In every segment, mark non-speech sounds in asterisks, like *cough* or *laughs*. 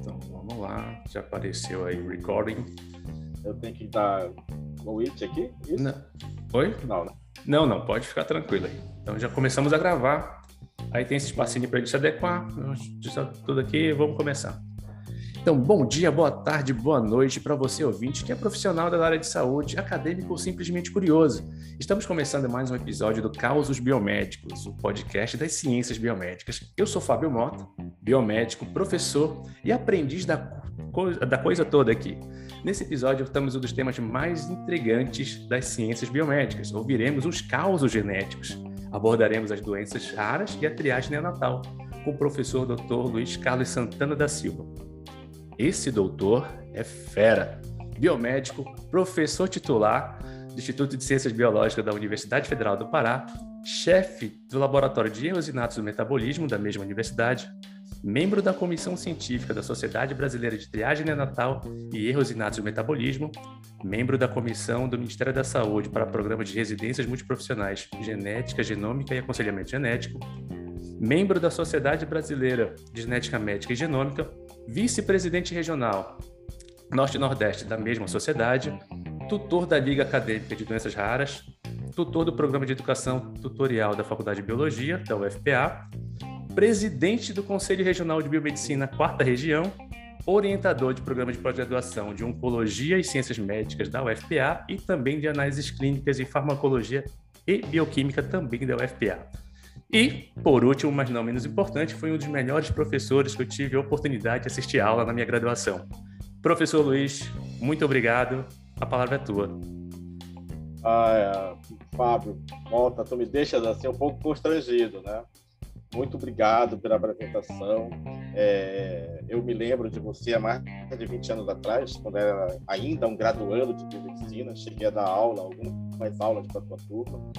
Então vamos lá, já apareceu aí o recording. Eu tenho que dar o it aqui? Isso? Não. Oi? Não, né? Não, não, pode ficar tranquilo aí. Então já começamos a gravar. Aí tem esse espacinho para ele se adequar. Tudo aqui, vamos começar. Então, bom dia, boa tarde, boa noite para você ouvinte que é profissional da área de saúde, acadêmico ou simplesmente curioso. Estamos começando mais um episódio do Causos Biomédicos, o podcast das ciências biomédicas. Eu sou Fábio Mota, biomédico, professor e aprendiz da, coisa, da coisa toda aqui. Nesse episódio, estamos um dos temas mais intrigantes das ciências biomédicas. Ouviremos os causos genéticos. Abordaremos as doenças raras e a triagem neonatal, com o professor Dr. Luiz Carlos Santana da Silva. Esse doutor é fera, biomédico, professor titular do Instituto de Ciências Biológicas da Universidade Federal do Pará, chefe do Laboratório de Eosinatos do Metabolismo da mesma universidade, membro da Comissão Científica da Sociedade Brasileira de Triagem Neonatal e Erros Inatos do Metabolismo, membro da Comissão do Ministério da Saúde para Programa de Residências Multiprofissionais, Genética, Genômica e Aconselhamento Genético, membro da Sociedade Brasileira de Genética Médica e Genômica, vice-presidente regional Norte Nordeste da mesma sociedade, tutor da Liga Acadêmica de Doenças Raras, tutor do Programa de Educação Tutorial da Faculdade de Biologia, da UFPA, presidente do Conselho Regional de Biomedicina, quarta região, orientador de programa de pós-graduação de Oncologia e Ciências Médicas da UFPA e também de análises clínicas e farmacologia e bioquímica também da UFPA. E, por último, mas não menos importante, foi um dos melhores professores que eu tive a oportunidade de assistir aula na minha graduação. Professor Luiz, muito obrigado. A palavra é tua. Ah, é, Fábio, volta, tu me deixas assim um pouco constrangido, né? Muito obrigado pela apresentação. É, eu me lembro de você há mais de 20 anos atrás, quando era ainda um graduando de medicina, cheguei a dar aula, algumas aulas para a tua turma.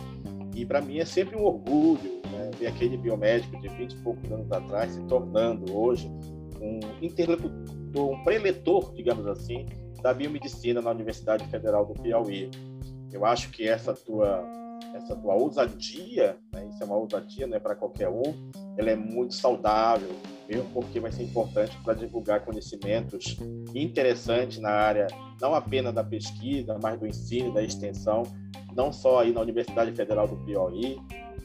E para mim é sempre um orgulho né, ver aquele biomédico de 20 e poucos anos atrás se tornando hoje um interlocutor, um preletor, digamos assim, da biomedicina na Universidade Federal do Piauí. Eu acho que essa tua essa tua ousadia, né, isso é uma ousadia não é para qualquer um, ela é muito saudável, porque vai ser importante para divulgar conhecimentos interessantes na área, não apenas da pesquisa, mas do ensino, da extensão, não só aí na Universidade Federal do Piauí,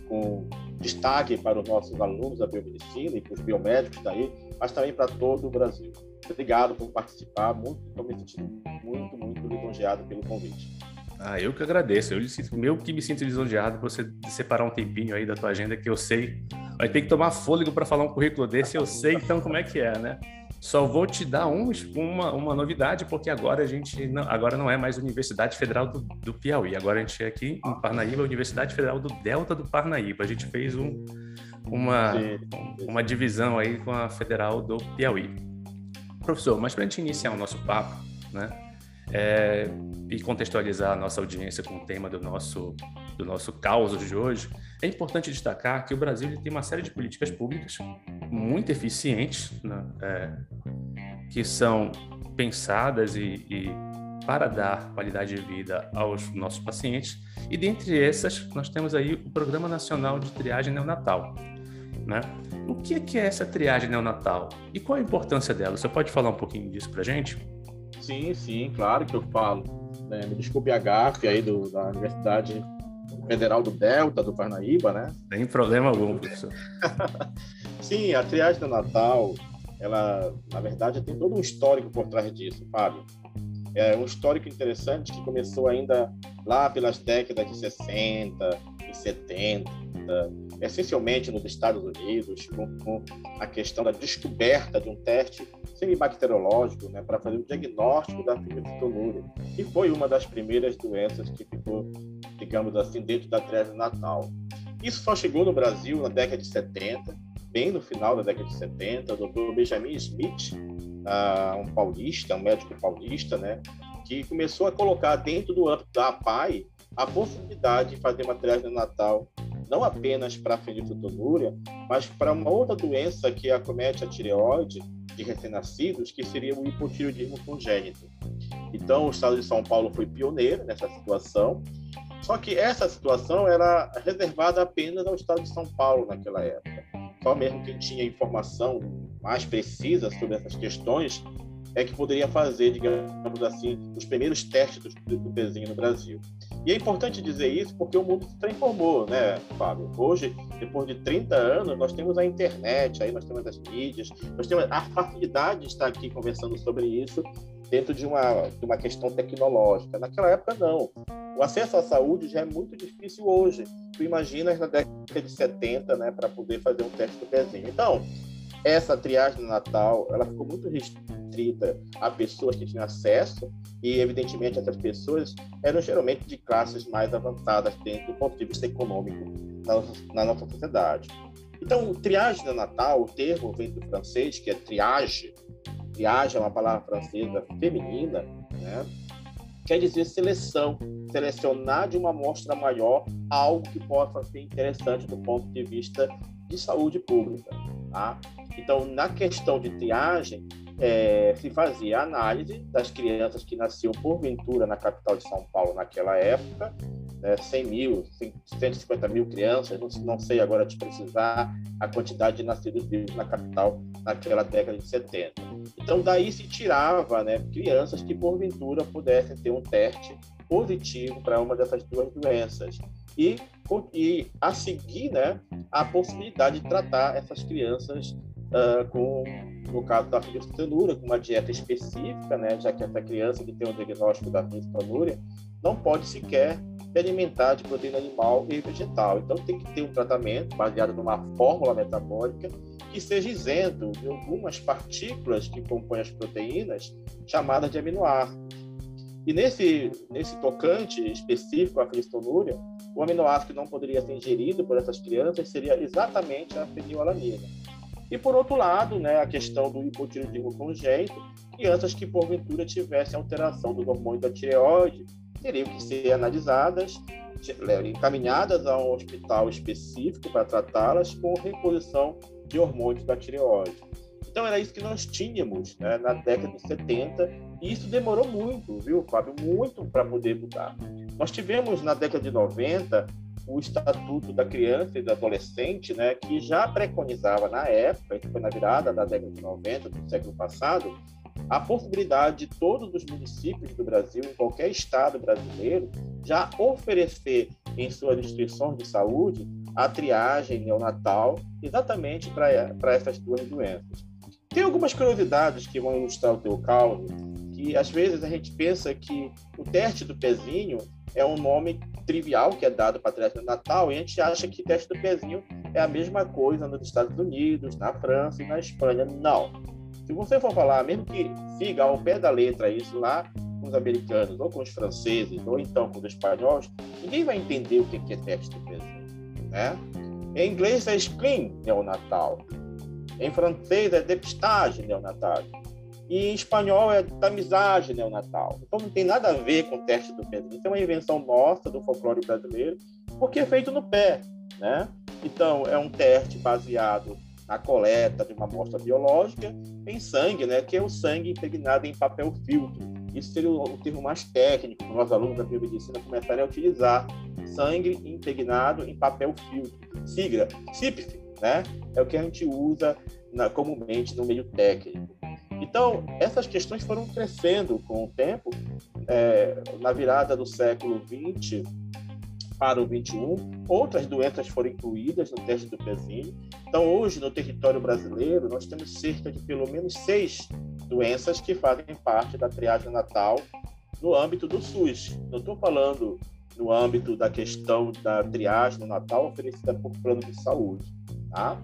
com destaque para os nossos alunos da biomedicina e para os biomédicos daí, mas também para todo o Brasil. Obrigado por participar, muito, estou me sentindo muito, muito lisonjeado pelo convite. Ah, eu que agradeço. Eu, meu que me sinto lisonjeado por você separar um tempinho aí da tua agenda que eu sei. Vai ter que tomar fôlego para falar um currículo desse, eu sei então como é que é, né? Só vou te dar um, uma, uma novidade, porque agora a gente não, agora não é mais Universidade Federal do, do Piauí. Agora a gente é aqui em Parnaíba, Universidade Federal do Delta do Parnaíba. A gente fez um, uma, uma divisão aí com a Federal do Piauí. Professor, mas para a gente iniciar o nosso papo, né? É, e contextualizar a nossa audiência com o tema do nosso, do nosso caos de hoje, é importante destacar que o Brasil tem uma série de políticas públicas muito eficientes, né, é, que são pensadas e, e para dar qualidade de vida aos nossos pacientes. E dentre essas, nós temos aí o Programa Nacional de Triagem Neonatal. Né? O que é essa triagem neonatal e qual a importância dela? Você pode falar um pouquinho disso para gente? Sim, sim, claro que eu falo. É, me desculpe a gafe aí do, da Universidade Federal do Delta, do Parnaíba, né? Sem problema algum, professor. *laughs* sim, a triagem do Natal, ela, na verdade, tem todo um histórico por trás disso, Fábio. É um histórico interessante que começou ainda lá pelas décadas de 60 e 70, essencialmente nos Estados Unidos, com, com a questão da descoberta de um teste semibacteriológico né, para fazer o diagnóstico da fenilcetonúria, que foi uma das primeiras doenças que ficou, digamos assim, dentro da triagem natal. Isso só chegou no Brasil na década de 70, bem no final da década de 70, o Dr. Benjamin Smith, uh, um paulista, um médico paulista, né, que começou a colocar dentro do âmbito da APAI a possibilidade de fazer uma triagem natal não apenas para a fenilcetonúria, mas para uma outra doença que acomete a tireoide de recém-nascidos, que seria o hipotireoidismo congênito. Então, o estado de São Paulo foi pioneiro nessa situação, Só que essa situação era reservada apenas ao estado de São Paulo naquela época. Só mesmo quem tinha informação mais precisa sobre essas questões é que poderia fazer, digamos assim, os primeiros testes do, do no Brasil. E é importante dizer isso porque o mundo se transformou, né, Fábio? Hoje, depois de 30 anos, nós temos a internet, aí nós temos as mídias, nós temos a facilidade de estar aqui conversando sobre isso dentro de uma, de uma questão tecnológica. Naquela época, não. O acesso à saúde já é muito difícil hoje. Tu imaginas na década de 70, né, para poder fazer um teste do pezinho. Então, essa triagem no Natal, ela ficou muito restrita a pessoas que tinham acesso e, evidentemente, essas pessoas eram geralmente de classes mais avançadas dentro do ponto de vista econômico na nossa, na nossa sociedade. Então, triagem no Natal, o termo vem do francês, que é triage. Triage é uma palavra francesa feminina, né? quer dizer seleção, selecionar de uma amostra maior algo que possa ser interessante do ponto de vista de saúde pública. Tá? Então, na questão de triagem, é, se fazia análise das crianças que nasciam porventura na capital de São Paulo naquela época, né, 100 mil, 150 mil crianças, não, não sei agora te precisar a quantidade de nascidos vivos na capital naquela década de 70. Então, daí se tirava né, crianças que porventura pudessem ter um teste positivo para uma dessas duas doenças. E, e a seguir, né, a possibilidade de tratar essas crianças uh, com, no caso da filistanúria, com uma dieta específica, né, já que essa criança que tem o diagnóstico da filistanúria não pode sequer se alimentar de proteína animal e vegetal. Então tem que ter um tratamento baseado numa fórmula metabólica que seja isento de algumas partículas que compõem as proteínas, chamadas de aminoácidos. E nesse, nesse tocante específico à filistanúria, o aminoácido que não poderia ser ingerido por essas crianças seria exatamente a fenilalanina. E, por outro lado, né, a questão do hipotireoidismo congênito, crianças que, porventura, tivessem alteração do hormônio da tireoide, teriam que ser analisadas, encaminhadas a um hospital específico para tratá-las com reposição de hormônios da tireoide. Então, era isso que nós tínhamos né, na década de 70, e isso demorou muito, viu, Fábio? Muito para poder mudar. Nós tivemos, na década de 90, o Estatuto da Criança e do Adolescente, né, que já preconizava na época, que foi na virada da década de 90 do século passado, a possibilidade de todos os municípios do Brasil, em qualquer estado brasileiro, já oferecer em suas instituições de saúde a triagem neonatal exatamente para essas duas doenças. Tem algumas curiosidades que vão ilustrar o teu caso, que às vezes a gente pensa que o teste do pezinho é um nome trivial que é dado para teste natal e a gente acha que teste do pezinho é a mesma coisa nos Estados Unidos, na França e na Espanha. Não. Se você for falar, mesmo que siga ao pé da letra isso lá com os americanos, ou com os franceses, ou então com os espanhóis, ninguém vai entender o que é teste do pezinho. Né? Em inglês é screen neonatal. Em francês é depistage neonatal e em espanhol é tamizagem neonatal. Então não tem nada a ver com o teste do pé. Isso é uma invenção nossa do folclore brasileiro, porque é feito no pé, né? Então é um teste baseado na coleta de uma amostra biológica em sangue, né? Que é o sangue impregnado em papel filtro. Isso seria o termo mais técnico que nós alunos da biomedicina começarem a utilizar. Sangue impregnado em papel filtro. Sigla, CIPF, né? É o que a gente usa na, comumente no meio técnico. Então, essas questões foram crescendo com o tempo, é, na virada do século XX para o XXI. Outras doenças foram incluídas no teste do pezinho. Então, hoje, no território brasileiro, nós temos cerca de pelo menos seis doenças que fazem parte da triagem natal no âmbito do SUS. Não estou falando no âmbito da questão da triagem no Natal oferecida por plano de saúde. Tá?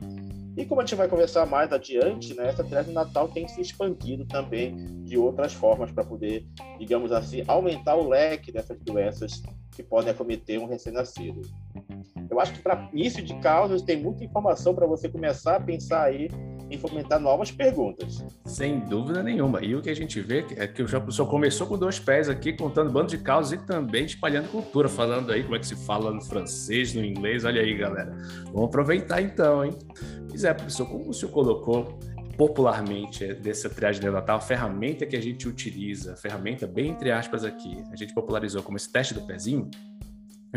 E como a gente vai conversar mais adiante, né, essa triagem natal tem se expandido também de outras formas para poder, digamos assim, aumentar o leque dessas doenças que podem acometer um recém-nascido. Eu acho que para início de causas tem muita informação para você começar a pensar aí em fomentar novas perguntas. Sem dúvida nenhuma. E o que a gente vê é que o professor começou com dois pés aqui, contando bando de causas e também espalhando cultura, falando aí como é que se fala no francês, no inglês. Olha aí, galera. Vamos aproveitar então, hein? Pois é, professor, como o senhor colocou popularmente dessa triagem neonatal, a ferramenta que a gente utiliza, ferramenta bem entre aspas aqui, a gente popularizou como esse teste do pezinho,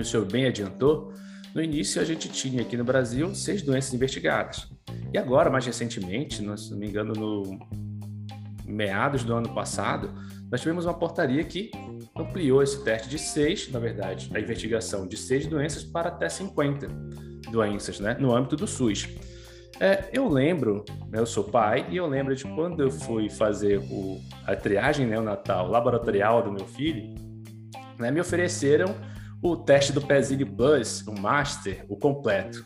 o senhor bem adiantou, no início a gente tinha aqui no Brasil seis doenças investigadas. E agora, mais recentemente, se não me engano, no meados do ano passado, nós tivemos uma portaria que ampliou esse teste de seis, na verdade, a investigação de seis doenças para até 50 doenças, né, no âmbito do SUS. É, eu lembro, né, eu sou pai, e eu lembro de quando eu fui fazer o, a triagem neonatal laboratorial do meu filho, né, me ofereceram o teste do pezinho Buzz, o Master, o completo.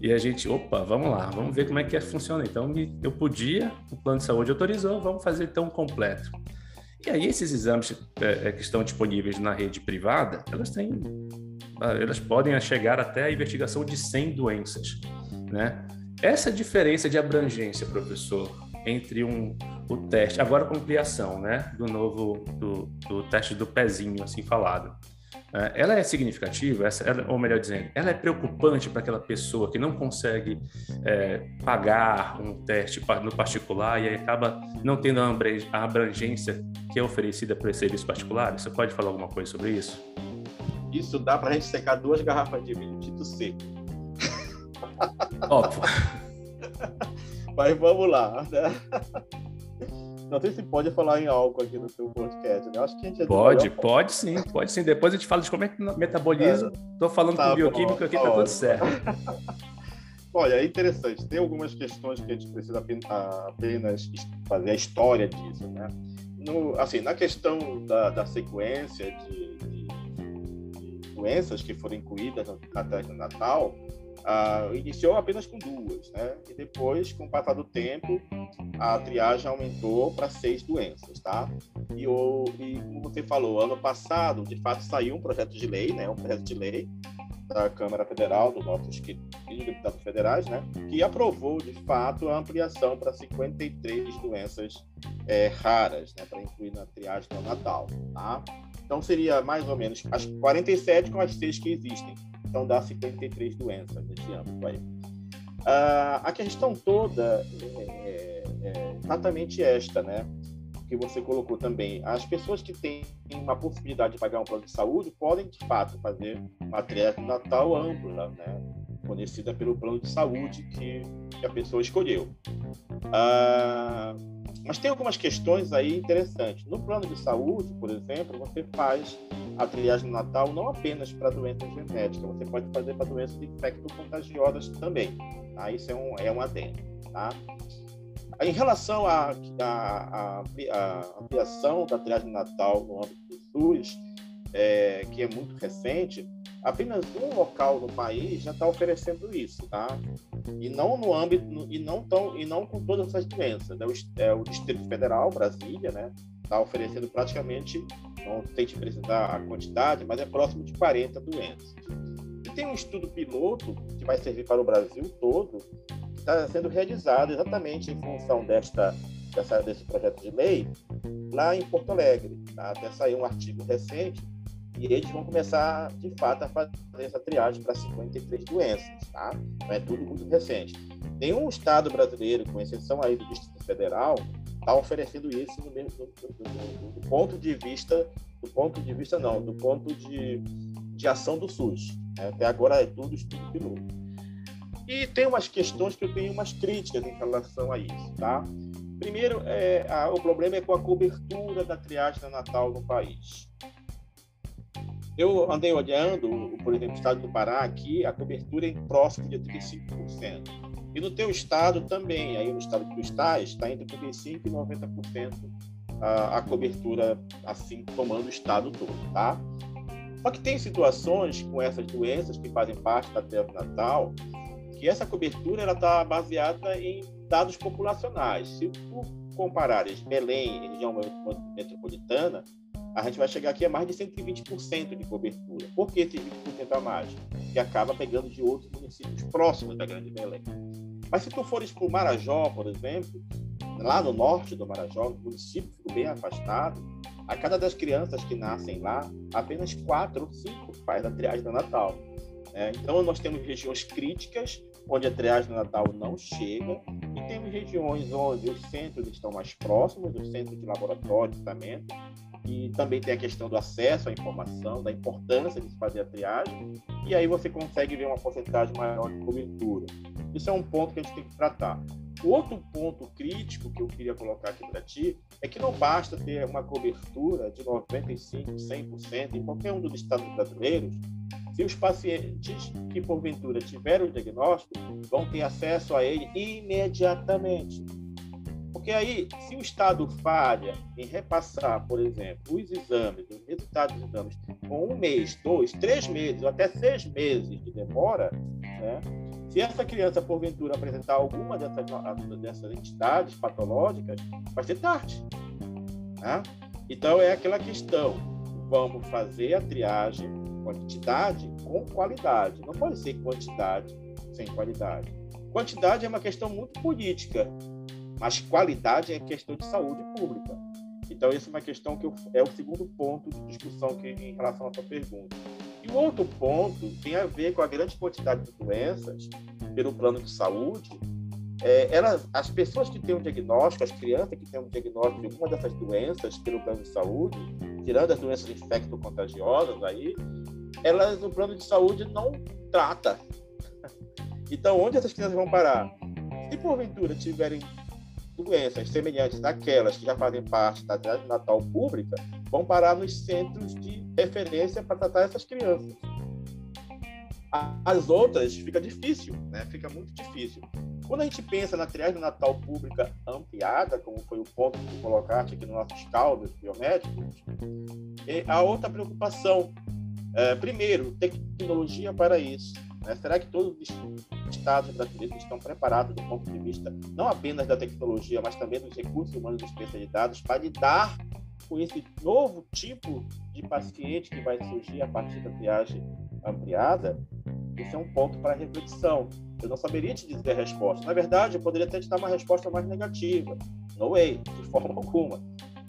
E a gente, opa, vamos lá, vamos ver como é que é, funciona. Então, eu podia, o plano de saúde autorizou, vamos fazer então completo. E aí, esses exames é, é, que estão disponíveis na rede privada, elas têm, ah, elas podem chegar até a investigação de 100 doenças, né? Essa diferença de abrangência, professor, entre um, o teste, agora com ampliação, né, do novo, do, do teste do pezinho, assim falado, ela é significativa, ou melhor dizendo, ela é preocupante para aquela pessoa que não consegue é, pagar um teste no particular e acaba não tendo a abrangência que é oferecida por esse serviço particular? Você pode falar alguma coisa sobre isso? Isso dá para a gente secar duas garrafas de vinho Tito seco. Óbvio. *laughs* Mas vamos lá. Né? Não sei se pode falar em álcool aqui no seu podcast, né? Acho que a gente é Pode, pode sim, pode sim. Depois a gente fala de como é que metaboliza. Estou é. falando tá com bioquímico bom, aqui, tá, tá tudo certo. *laughs* Olha, é interessante. Tem algumas questões que a gente precisa apenas fazer a história disso, né? No, assim, na questão da, da sequência de, de, de, doenças que foram incluídas na do Natal, Uh, iniciou apenas com duas, né? E depois, com o passar do tempo, a triagem aumentou para seis doenças, tá? E, o, e como você falou, ano passado, de fato, saiu um projeto de lei, né? Um projeto de lei da Câmara Federal, dos nossos queridos deputados federais, né? Que aprovou, de fato, a ampliação para 53 doenças é, raras, né? Para incluir na triagem neonatal, tá? Então, seria mais ou menos as 47 com as seis que existem então dá 53 doenças nesse âmbito aí. Ah, a questão toda é, é exatamente esta, né? Que você colocou também. As pessoas que têm uma possibilidade de pagar um plano de saúde podem, de fato, fazer uma triagem natal ampla, né? Conhecida pelo plano de saúde que, que a pessoa escolheu. Ah, mas tem algumas questões aí interessantes. No plano de saúde, por exemplo, você faz a triagem natal não apenas para doenças genéticas, você pode fazer para doenças infecto-contagiosas também. Tá? Isso é um, é um adendo. Tá? Em relação à ampliação da triagem natal no âmbito do SUS, é, que é muito recente, apenas um local no país já está oferecendo isso, tá? E não no âmbito e não tão e não com todas essas doenças. Né? É o Distrito Federal, Brasília, né? Está oferecendo praticamente, não sei te precisar a quantidade, mas é próximo de 40 doenças. E tem um estudo piloto que vai servir para o Brasil todo, que está sendo realizado exatamente em função desta, dessa, desse projeto de lei lá em Porto Alegre. Tá? Até saiu um artigo recente e eles vão começar, de fato, a fazer essa triagem para 53 doenças, tá? Não é tudo muito recente. Nenhum estado brasileiro, com exceção aí do Distrito Federal, está oferecendo isso do, do, do, do, ponto de vista, do ponto de vista não, do ponto de, de ação do SUS. Né? Até agora é tudo estudo piloto. E tem umas questões que eu tenho umas críticas em relação a isso, tá? Primeiro, é, a, o problema é com a cobertura da triagem natal no país. Eu andei olhando, por exemplo, o estado do Pará, aqui a cobertura é próximo de 35%. E no teu estado também, aí no estado que tu estás, está entre 35% e 90% a, a cobertura, assim, tomando o estado todo, tá? Só que tem situações com essas doenças que fazem parte da terra natal, que essa cobertura ela está baseada em dados populacionais. Se tu comparares Belém, região metropolitana, a gente vai chegar aqui a mais de 120% de cobertura. Por que esses 20% a mais? Que acaba pegando de outros municípios próximos da Grande Belém. Mas se tu fores para o Marajó, por exemplo, lá no norte do Marajó, no município bem afastado, a cada das crianças que nascem lá, apenas quatro ou cinco faz a triagem do Natal. É, então, nós temos regiões críticas, onde a triagem do Natal não chega, e temos regiões onde os centros estão mais próximos, os centros de laboratório, tratamento, e também tem a questão do acesso à informação, da importância de se fazer a triagem, e aí você consegue ver uma porcentagem maior de cobertura. Isso é um ponto que a gente tem que tratar. Outro ponto crítico que eu queria colocar aqui para ti é que não basta ter uma cobertura de 95%, 100% em qualquer um dos estados brasileiros, se os pacientes que porventura tiveram o diagnóstico vão ter acesso a ele imediatamente. Porque aí, se o Estado falha em repassar, por exemplo, os exames, os resultados dos exames, com um mês, dois, três meses, ou até seis meses de demora, né? se essa criança, porventura, apresentar alguma dessas, dessas entidades patológicas, vai ser tarde. Né? Então, é aquela questão: vamos fazer a triagem, quantidade com qualidade. Não pode ser quantidade sem qualidade. Quantidade é uma questão muito política mas qualidade é questão de saúde pública. Então, essa é uma questão que eu, é o segundo ponto de discussão que, em relação à sua pergunta. E o outro ponto tem a ver com a grande quantidade de doenças pelo plano de saúde. É, elas, as pessoas que têm um diagnóstico, as crianças que têm um diagnóstico de alguma dessas doenças pelo plano de saúde, tirando as doenças infecto-contagiosas aí, elas no plano de saúde não trata. *laughs* Então, onde essas crianças vão parar? Se porventura tiverem doenças semelhantes daquelas que já fazem parte da atividade natal pública vão parar nos centros de referência para tratar essas crianças. As outras fica difícil, né? Fica muito difícil. Quando a gente pensa na triagem natal pública ampliada, como foi o ponto que colocaste aqui nos nossos caldos biomédicos, a outra preocupação, é, primeiro, tecnologia para isso. Né? Será que todos os estados brasileiros estão preparados do ponto de vista não apenas da tecnologia, mas também dos recursos humanos especializados para lidar com esse novo tipo de paciente que vai surgir a partir da triagem ampliada? Esse é um ponto para reflexão. Eu não saberia te dizer a resposta. Na verdade, eu poderia até te dar uma resposta mais negativa. No way, de forma *laughs* alguma.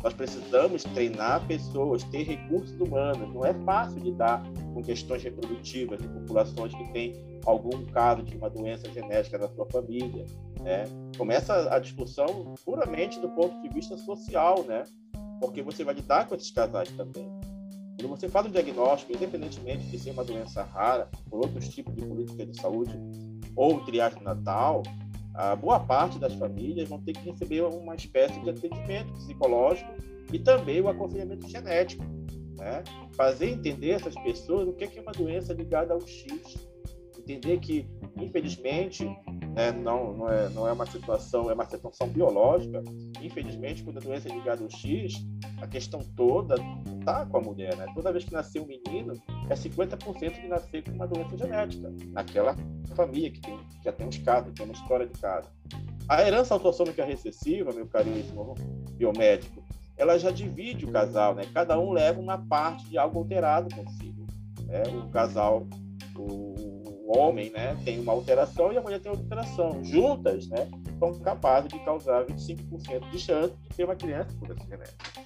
Nós precisamos treinar pessoas, ter recursos humanos. Não é fácil lidar com questões reprodutivas de populações que têm algum caso de uma doença genética na sua família. Né? Começa a discussão puramente do ponto de vista social, né? porque você vai lidar com esses casais também. Quando você faz o diagnóstico, independentemente de ser uma doença rara, por outros tipos de política de saúde ou triagem natal, a boa parte das famílias vão ter que receber uma espécie de atendimento psicológico e também o aconselhamento genético. Né? Fazer entender essas pessoas o que é uma doença ligada ao X. Entender que, infelizmente, né, não, não, é, não é uma situação, é uma situação biológica. Infelizmente, quando a doença é ligada ao X, a questão toda está com a mulher. Né? Toda vez que nascer um menino, é 50% de nascer com uma doença genética. Naquela família que, tem, que já tem uns casos, que tem uma história de caso. A herança autossômica recessiva, meu caríssimo biomédico, ela já divide o casal, né? Cada um leva uma parte de algo alterado consigo. Né? O casal, o, o homem, né, tem uma alteração e a mulher tem outra alteração. Juntas, né, são capazes de causar 25% de chance de ter uma criança por essa genética.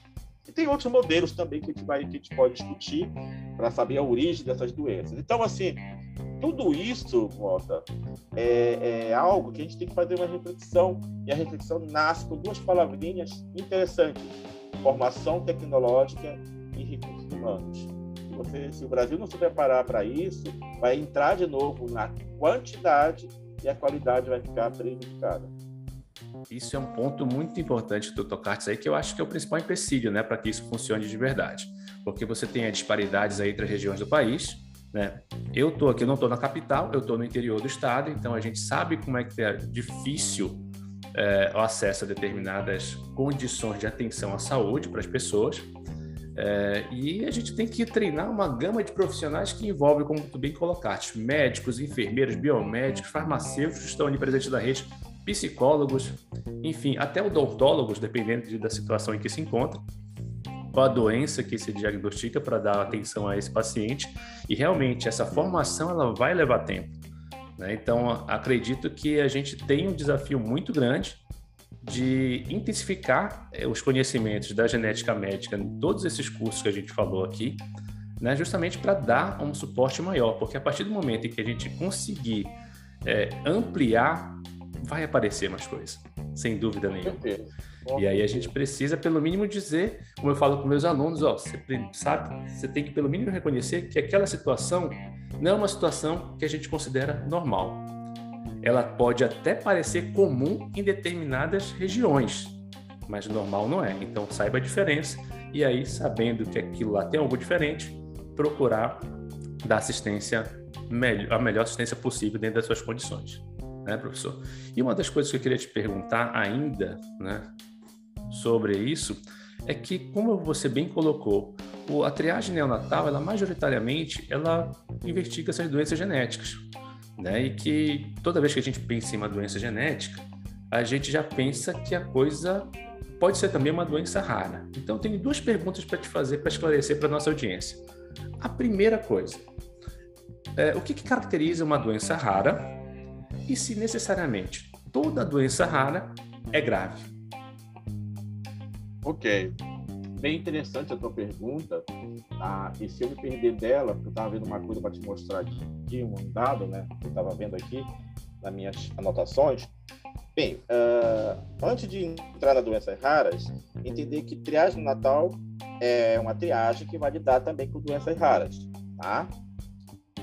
E tem outros modelos também que a gente, vai, que a gente pode discutir para saber a origem dessas doenças. Então, assim, tudo isso, Mota, é, é, algo que a gente tem que fazer uma reflexão, e a reflexão nasce com duas palavrinhas interessantes: formação tecnológica e recursos humanos. Se, você, se o Brasil não se preparar para isso, vai entrar de novo na quantidade e a qualidade vai ficar prejudicada. Isso é um ponto muito importante do tocaste aí, que eu acho que é o principal empecilho, né, para que isso funcione de verdade. Porque você tem as disparidades aí entre as regiões do país, né? Eu tô aqui, não estou na capital, eu estou no interior do estado, então a gente sabe como é que é difícil é, o acesso a determinadas condições de atenção à saúde para as pessoas. É, e a gente tem que treinar uma gama de profissionais que envolve, como tu bem colocaste, médicos, enfermeiros, biomédicos, farmacêuticos que estão ali presentes da rede, psicólogos, enfim, até odontólogos, dependendo de, da situação em que se encontra, qual a doença que se diagnostica para dar atenção a esse paciente. E realmente essa formação ela vai levar tempo. Né? Então acredito que a gente tem um desafio muito grande de intensificar eh, os conhecimentos da genética médica em todos esses cursos que a gente falou aqui, né? justamente para dar um suporte maior, porque a partir do momento em que a gente conseguir é, ampliar vai aparecer mais coisas, sem dúvida nenhuma. E aí a gente precisa, pelo mínimo, dizer, como eu falo com meus alunos, ó, você sabe, você tem que pelo mínimo reconhecer que aquela situação não é uma situação que a gente considera normal. Ela pode até parecer comum em determinadas regiões, mas normal não é. Então saiba a diferença e aí, sabendo que aquilo lá tem algo diferente, procurar dar assistência, a melhor assistência possível dentro das suas condições, né, professor? E uma das coisas que eu queria te perguntar ainda, né, sobre isso, é que, como você bem colocou, a triagem neonatal, ela majoritariamente, ela investiga essas doenças genéticas, né? E que toda vez que a gente pensa em uma doença genética, a gente já pensa que a coisa pode ser também uma doença rara. Então, tenho duas perguntas para te fazer para esclarecer para nossa audiência. A primeira coisa, é, o que, que caracteriza uma doença rara e se necessariamente toda doença rara é grave? Ok. Bem interessante a tua pergunta. Tá? E se eu me perder dela, porque eu estava vendo uma coisa para te mostrar aqui, um dado, né? Eu estava vendo aqui nas minhas anotações. Bem, uh, antes de entrar nas doenças raras, entender que triagem natal é uma triagem que vai lidar também com doenças raras, tá?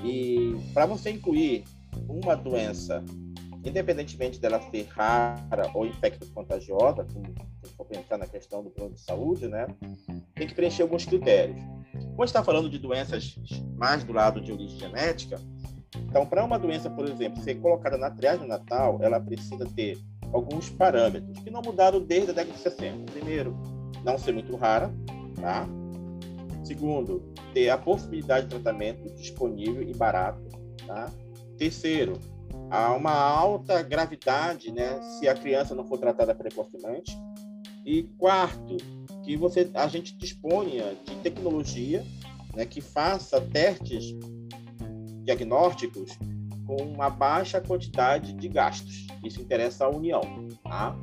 E para você incluir uma doença, independentemente dela ser rara ou infecto-contagiosa, como se for pensar na questão do plano de saúde, né? Tem que preencher alguns critérios. Quando está falando de doenças mais do lado de origem genética, então, para uma doença, por exemplo, ser colocada na triagem natal, ela precisa ter alguns parâmetros que não mudaram desde a década de 60. Primeiro, não ser muito rara, tá? Segundo, ter a possibilidade de tratamento disponível e barato, tá? Terceiro, há uma alta gravidade, né, se a criança não for tratada precocemente. E quarto, que você a gente disponha de tecnologia, né, que faça testes diagnósticos com uma baixa quantidade de gastos. Isso interessa à União, tá?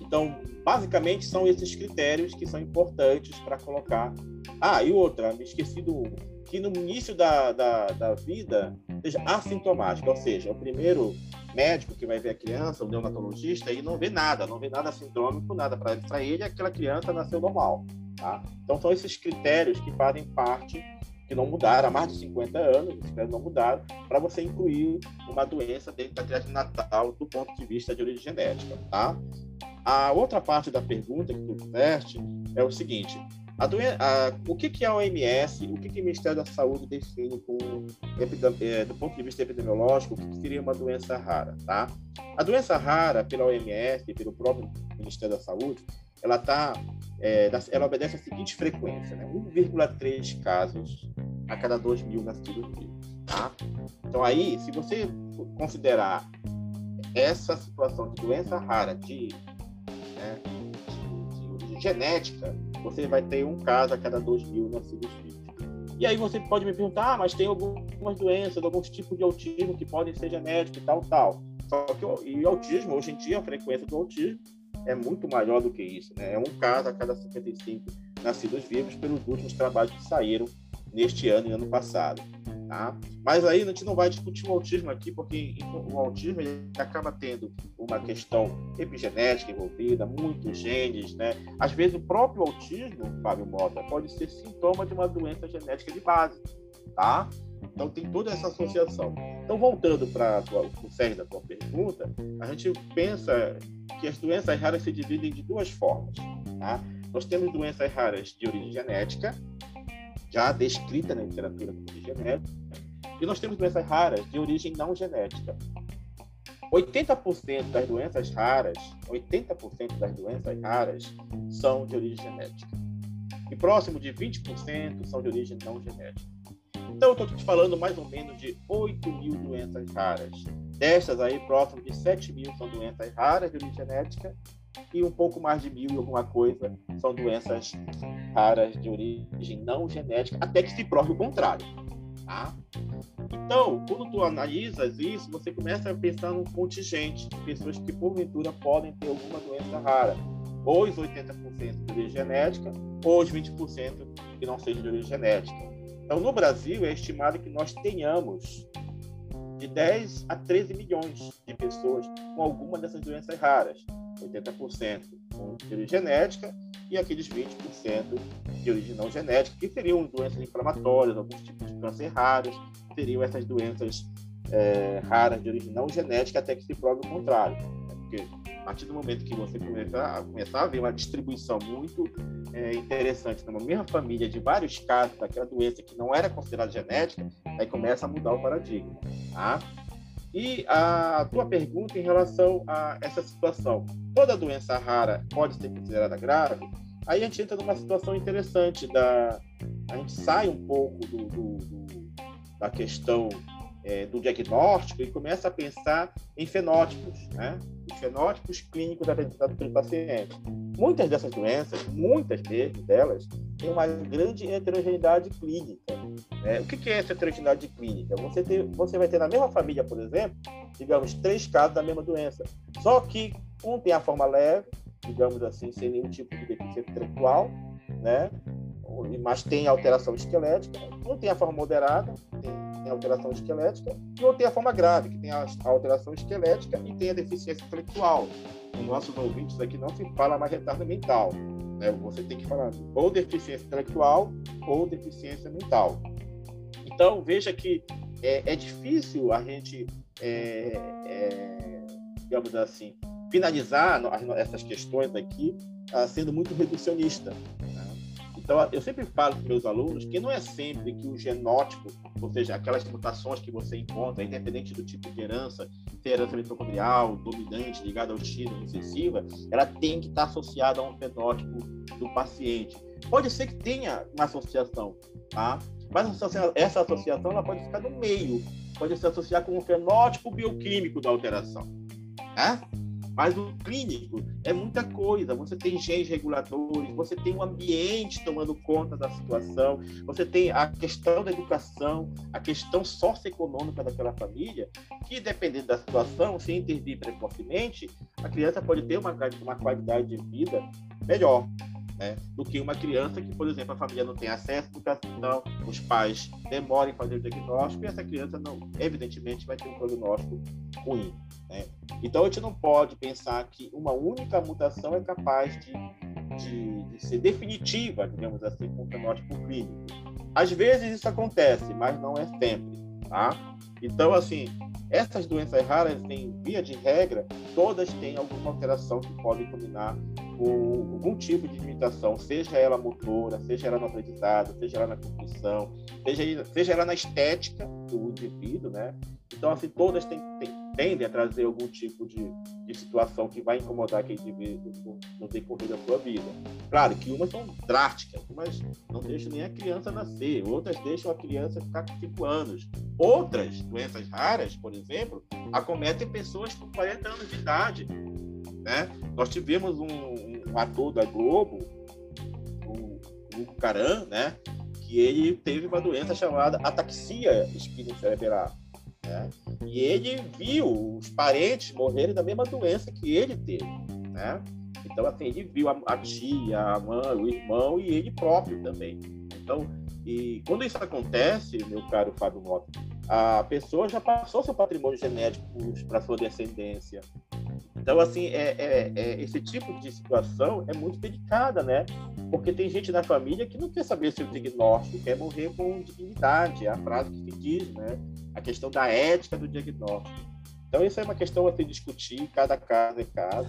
Então, basicamente, são esses critérios que são importantes para colocar. Ah, e outra, me esqueci do que no início da, da, da vida seja assintomático, ou seja, o primeiro médico que vai ver a criança, o neonatologista, e não vê nada, não vê nada sindrômico, nada para ele, aquela criança nasceu normal. Tá? Então, são esses critérios que fazem parte que não mudaram há mais de 50 anos, os critérios não mudaram, para você incluir uma doença dentro da triagem natal do ponto de vista de origem genética, tá? A outra parte da pergunta que tu fizeste é o seguinte, a doen a, o que, que a OMS, o que, que o Ministério da Saúde define é, do ponto de vista epidemiológico, o que, que seria uma doença rara, tá? A doença rara, pela OMS e pelo próprio Ministério da Saúde, ela tá, é, ela obedece a seguinte frequência, né? 1,3 casos a cada 2 mil nascidos vivos, tá? Então aí, se você considerar essa situação de doença rara, de, né, genética, você vai ter um caso a cada 2 mil nascidos vivos. E aí você pode me perguntar, ah, mas tem algumas doenças, alguns tipos de autismo que podem ser genéticos e tal, tal. Só que e o autismo, hoje em dia, a frequência do autismo é muito maior do que isso. Né? É um caso a cada 55 nascidos vivos pelos últimos trabalhos que saíram neste ano e ano passado. Tá? Mas aí a gente não vai discutir o autismo aqui, porque o autismo acaba tendo uma questão epigenética envolvida, muitos genes, né? Às vezes o próprio autismo, Fábio Mota, pode ser sintoma de uma doença genética de base, tá? Então tem toda essa associação. Então voltando para o cerne da tua pergunta, a gente pensa que as doenças raras se dividem de duas formas. Tá? Nós temos doenças raras de origem genética, já descrita na literatura como genética, e nós temos doenças raras de origem não genética. 80% das doenças raras, 80% das doenças raras são de origem genética. E próximo de 20% são de origem não genética. Então, eu estou te falando mais ou menos de 8 mil doenças raras. Destas aí, próximo de 7 mil são doenças raras de origem genética e um pouco mais de mil e alguma coisa são doenças raras de origem não genética, até que se prove o contrário. Tá? Então, quando tu analisas isso, você começa a pensar num contingente de pessoas que porventura podem ter alguma doença rara. Ou os 80% de origem genética, ou os 20% que não sejam de origem genética. Então, no Brasil, é estimado que nós tenhamos de 10 a 13 milhões de pessoas com alguma dessas doenças raras. 80% de origem genética e aqueles 20% de origem não genética, que seriam doenças inflamatórias, alguns tipos de câncer raros, seriam essas doenças é, raras de origem não genética, até que se prove o contrário. Né? Porque partir do momento que você começar começar a ver uma distribuição muito é, interessante numa mesma família de vários casos daquela doença que não era considerada genética, aí começa a mudar o paradigma. Tá? E a tua pergunta em relação a essa situação, toda doença rara pode ser considerada grave? Aí a gente entra numa situação interessante da a gente sai um pouco do, do, do da questão é, do diagnóstico e começa a pensar em fenótipos, né? Os fenótipos clínicos apresentados pelo paciente. Muitas dessas doenças, muitas mesmo delas, têm uma grande heterogeneidade clínica. Né? O que é essa heterogeneidade clínica? Você, ter, você vai ter na mesma família, por exemplo, digamos, três casos da mesma doença. Só que um tem a forma leve, digamos assim, sem nenhum tipo de deficiência intelectual, né? mas tem alteração esquelética, um tem a forma moderada, tem alteração esquelética, e outro tem a forma grave, que tem a alteração esquelética e tem a deficiência intelectual. Os nossos ouvintes aqui não se fala mais retardo mental. Né? Você tem que falar ou deficiência intelectual ou deficiência mental. Então, veja que é, é difícil a gente, é, é, digamos assim, finalizar essas questões aqui ah, sendo muito reducionista. Então, eu sempre falo para meus alunos que não é sempre que o genótipo, ou seja, aquelas mutações que você encontra, independente do tipo de herança, se é herança mitocondrial, dominante, ligada ao X, recessiva, ela tem que estar associada a um fenótipo do paciente. Pode ser que tenha uma associação, tá? Mas essa associação ela pode ficar no meio, pode se associar com um fenótipo bioquímico da alteração. Né? Mas o clínico é muita coisa. Você tem genes reguladores, você tem um ambiente tomando conta da situação, você tem a questão da educação, a questão socioeconômica daquela família, que dependendo da situação, se intervir precocemente, a criança pode ter uma, uma qualidade de vida melhor né? do que uma criança que, por exemplo, a família não tem acesso à educação, os pais demoram em fazer o diagnóstico e essa criança, não, evidentemente, vai ter um prognóstico ruim. Né? Então, a gente não pode pensar que uma única mutação é capaz de, de, de ser definitiva, digamos assim, com o fenótipo clínico. Às vezes isso acontece, mas não é sempre. Tá? Então, assim, essas doenças raras, em via de regra, todas têm alguma alteração que pode combinar com algum tipo de limitação, seja ela motora, seja ela no aprendizado, seja ela na cognição, seja, seja ela na estética do indivíduo, né? Então, assim, todas tendem a trazer algum tipo de, de situação que vai incomodar aquele indivíduo no, no decorrer da sua vida. Claro que umas são drásticas, umas não deixam nem a criança nascer, outras deixam a criança ficar com 5 anos. Outras doenças raras, por exemplo, acometem pessoas com 40 anos de idade. Né? Nós tivemos um, um ator da Globo, o Hugo Caran, né? que ele teve uma doença chamada ataxia espinocerebral. Né? E ele viu os parentes morrerem da mesma doença que ele teve. Né? Então, assim, ele viu a, a tia, a mãe, o irmão e ele próprio também. Então, e quando isso acontece, meu caro Fábio Mota, a pessoa já passou seu patrimônio genético para sua descendência. Então, assim, é, é, é, esse tipo de situação é muito delicada, né? Porque tem gente na família que não quer saber se o diagnóstico quer morrer com dignidade, é a frase que se diz, né? A questão da ética do diagnóstico. Então, isso é uma questão a se discutir, cada caso é caso.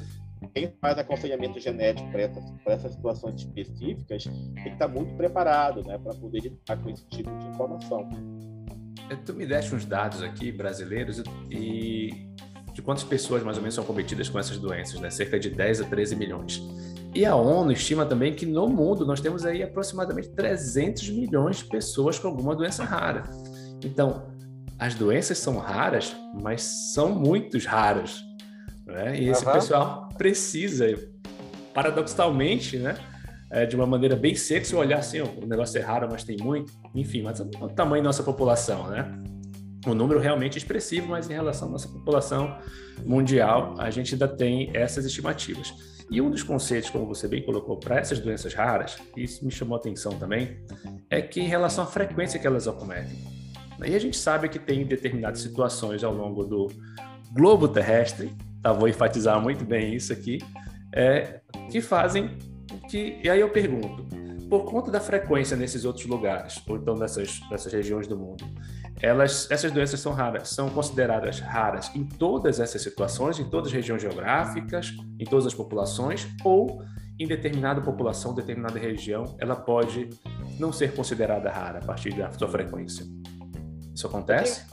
Quem faz aconselhamento genético para essas, essas situações específicas tem que estar muito preparado, né? Para poder lidar com esse tipo de informação. Tu me deste uns dados aqui brasileiros e de quantas pessoas mais ou menos são cometidas com essas doenças, né? Cerca de 10 a 13 milhões. E a ONU estima também que no mundo nós temos aí aproximadamente 300 milhões de pessoas com alguma doença rara. Então, as doenças são raras, mas são muito raras. Né? E esse uhum. pessoal precisa, paradoxalmente, né? É, de uma maneira bem seca, se olhar assim, o negócio é raro, mas tem muito, enfim, mas é o tamanho da nossa população, né? Um número realmente expressivo, mas em relação à nossa população mundial, a gente ainda tem essas estimativas. E um dos conceitos, como você bem colocou, para essas doenças raras, e isso me chamou a atenção também, é que em relação à frequência que elas acometem. E a gente sabe que tem determinadas situações ao longo do globo terrestre tá, vou enfatizar muito bem isso aqui, é, que fazem que. E aí eu pergunto, por conta da frequência nesses outros lugares, ou então nessas, nessas regiões do mundo, elas, essas doenças são raras, são consideradas raras em todas essas situações, em todas as regiões geográficas, em todas as populações, ou em determinada população, determinada região, ela pode não ser considerada rara a partir da sua frequência. Isso acontece?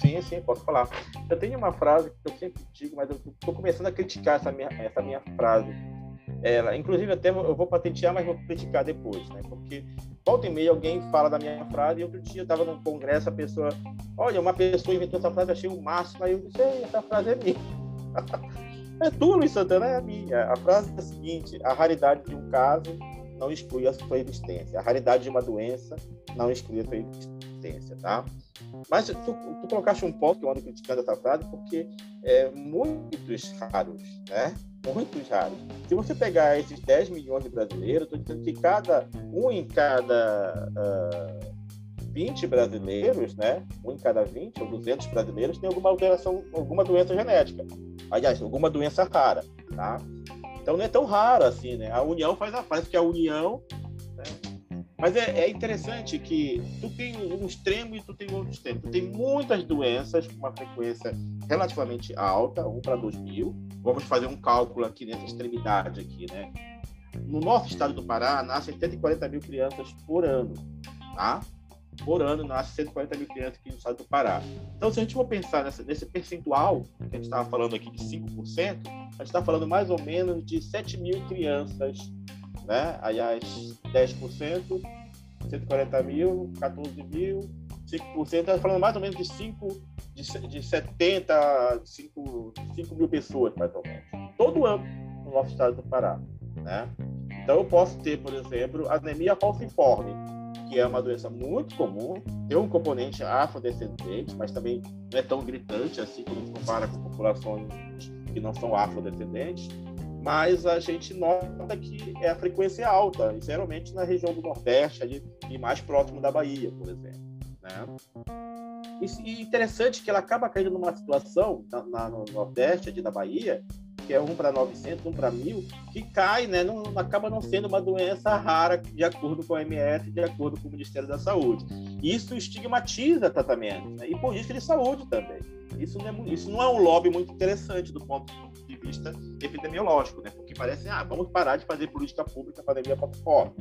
Sim, sim, posso falar. Eu tenho uma frase que eu sempre digo, mas eu estou começando a criticar essa minha, essa minha frase. Ela, inclusive, até eu vou patentear, mas vou criticar depois, né? Porque volta e meia alguém fala da minha frase e outro dia eu estava num congresso, a pessoa, olha, uma pessoa inventou essa frase, achei o máximo, aí eu disse, essa frase é minha. *laughs* é tu, Luiz Santana, é a minha. A frase é a seguinte, a raridade de um caso não exclui a sua existência. A raridade de uma doença não exclui a sua existência, tá? Mas tu, tu colocaste um ponto que eu ando criticando essa frase porque é muitos raros, né? Muitos raros. Se você pegar esses 10 milhões de brasileiros, estou dizendo que cada um em cada uh, ah, 20 brasileiros, né? Um em cada 20 ou 200 brasileiros tem alguma alteração, alguma doença genética. Aliás, alguma doença rara, tá? Então não é tão raro assim, né? A união faz a faz que a união mas é, é, interessante que tu tem um extremo e tu tem outro extremo. Tu tem muitas doenças com uma frequência relativamente alta, 1 para 2 mil. Vamos fazer um cálculo aqui nessa extremidade aqui, né? No nosso estado do Pará, nascem 140 mil crianças por ano, tá? Por ano nascem 140 mil crianças aqui no estado do Pará. Então, se a gente for pensar nessa, nesse percentual, que a gente estava falando aqui de 5%, a gente está falando mais ou menos de 7 mil crianças né? Aliás, 10%, 140 mil, 14 mil, 5%, está falando mais ou menos de 5, de, de 70, 5, 5 mil pessoas, mais ou menos. Todo ano no nosso estado do Pará, né? Então, eu posso ter, por exemplo, anemia falciforme, que é uma doença muito comum, tem um componente afrodescendente, mas também não é tão gritante assim quando se compara com populações que não são afrodescendentes mas a gente nota que é a frequência alta, geralmente na região do Nordeste ali, e mais próximo da Bahia, por exemplo. Né? E, interessante que ela acaba caindo numa situação na, na, no Nordeste ali da Bahia, que é 1 para 900, 1 para 1000, que cai, né? Não, acaba não sendo uma doença rara, de acordo com a OMS, de acordo com o Ministério da Saúde. Isso estigmatiza tratamento, né? e política de saúde também. Isso não, é, isso não é um lobby muito interessante do ponto de vista epidemiológico, né? Porque parece, ah, vamos parar de fazer política pública para anemia falciforme.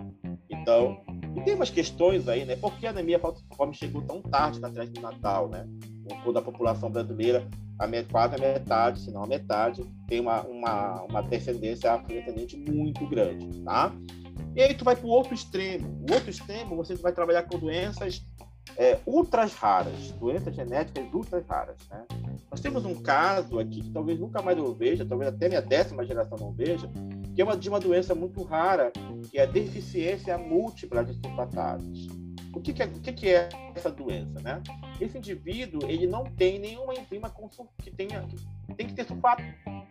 Então, e tem umas questões aí, né? Por que a anemia falciforme chegou tão tarde na festa do Natal, né? Quando a população brasileira, a quase a metade, se não a metade, tem uma, uma, uma descendência afrodescendente muito grande, tá? E aí tu vai para o outro extremo. O outro extremo, você vai trabalhar com doenças é, ultras raras, doenças genéticas ultras raras. Né? Nós temos um caso aqui que talvez nunca mais eu veja, talvez até minha décima geração não veja, que é uma, de uma doença muito rara, que é a deficiência múltipla de sulfatases. O que, que, é, o que, que é essa doença? Né? Esse indivíduo ele não tem nenhuma enzima que tenha que tem que ter sulfato.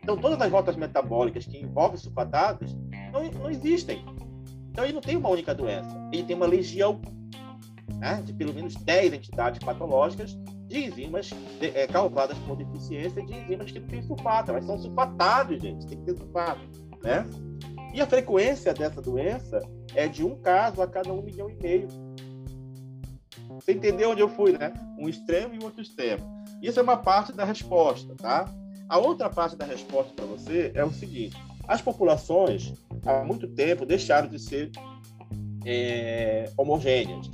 Então, todas as rotas metabólicas que envolvem sulfatases não, não existem. Então, ele não tem uma única doença, ele tem uma legião né, de pelo menos 10 entidades patológicas de enzimas de, é, causadas por deficiência de enzimas que não têm sulfato, mas são sulfatados, gente, tem que ter sulfato, né? E a frequência dessa doença é de um caso a cada um milhão e meio. Você entendeu onde eu fui, né? Um extremo e um outro extremo. Isso é uma parte da resposta, tá? A outra parte da resposta para você é o seguinte: as populações há muito tempo deixaram de ser é, homogêneas.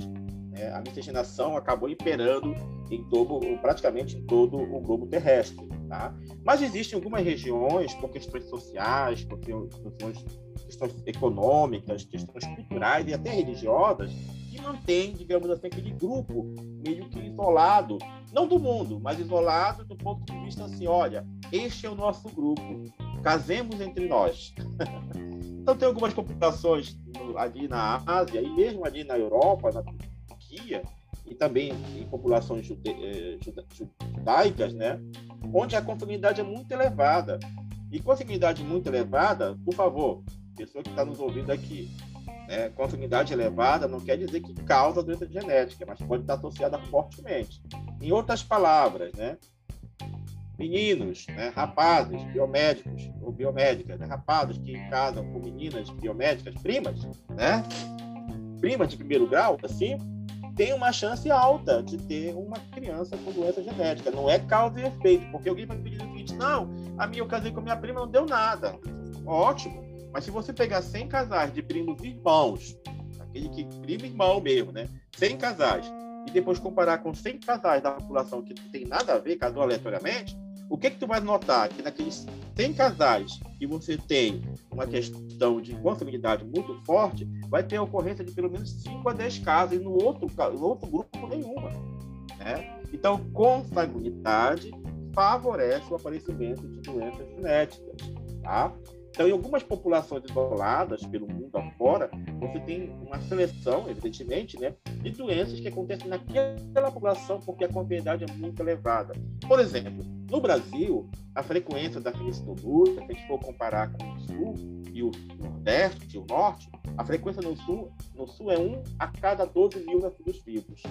É, a miscigenação acabou imperando em todo, praticamente em todo o globo terrestre. Tá? Mas existem algumas regiões, por questões sociais, por questões, questões econômicas, questões culturais e até religiosas, que mantém, digamos assim, aquele grupo meio que isolado, não do mundo, mas isolado do ponto de vista assim, olha, este é o nosso grupo, casemos entre nós. *laughs* então tem algumas populações ali na Ásia e mesmo ali na Europa, na E também em populações jude, eh, judaicas, né, onde a consanguinidade é muito elevada. E consanguinidade muito elevada, por favor, pessoa que está nos ouvindo aqui, né, consanguinidade elevada não quer dizer que causa doença genética, mas pode estar associada fortemente. Em outras palavras, né, meninos, né, rapazes, biomédicos ou biomédicas, né, rapazes que casam com meninas biomédicas, primas, né, primas de primeiro grau, assim, tem uma chance alta de ter uma criança com doença genética. Não é causa e efeito, porque alguém vai pedir o seguinte, não, a minha eu casei com minha prima, não deu nada. Ótimo. Mas se você pegar 100 casais de primos irmãos, aquele que primo irmão mesmo, né? 100 casais, e depois comparar com 100 casais da população que não tem nada a ver, casou aleatoriamente, o que que tu vai notar? Que naqueles 100 casais que você tem uma questão de consanguinidade muito forte, vai ter ocorrência de pelo menos 5 a 10 casos, e no outro, no outro grupo nenhuma. Né? Então, consanguinidade favorece o aparecimento de doenças genéticas. Tá? Então, em algumas populações isoladas pelo mundo afora, você tem uma seleção, evidentemente, né, de doenças que acontecem naquela população porque a comorbidade é muito elevada. Por exemplo, no Brasil, a frequência da fenicidobúria, se a gente for comparar com o Sul e o Nordeste e o Norte, a frequência no Sul, no Sul é 1 a cada 12 mil nascidos vivos.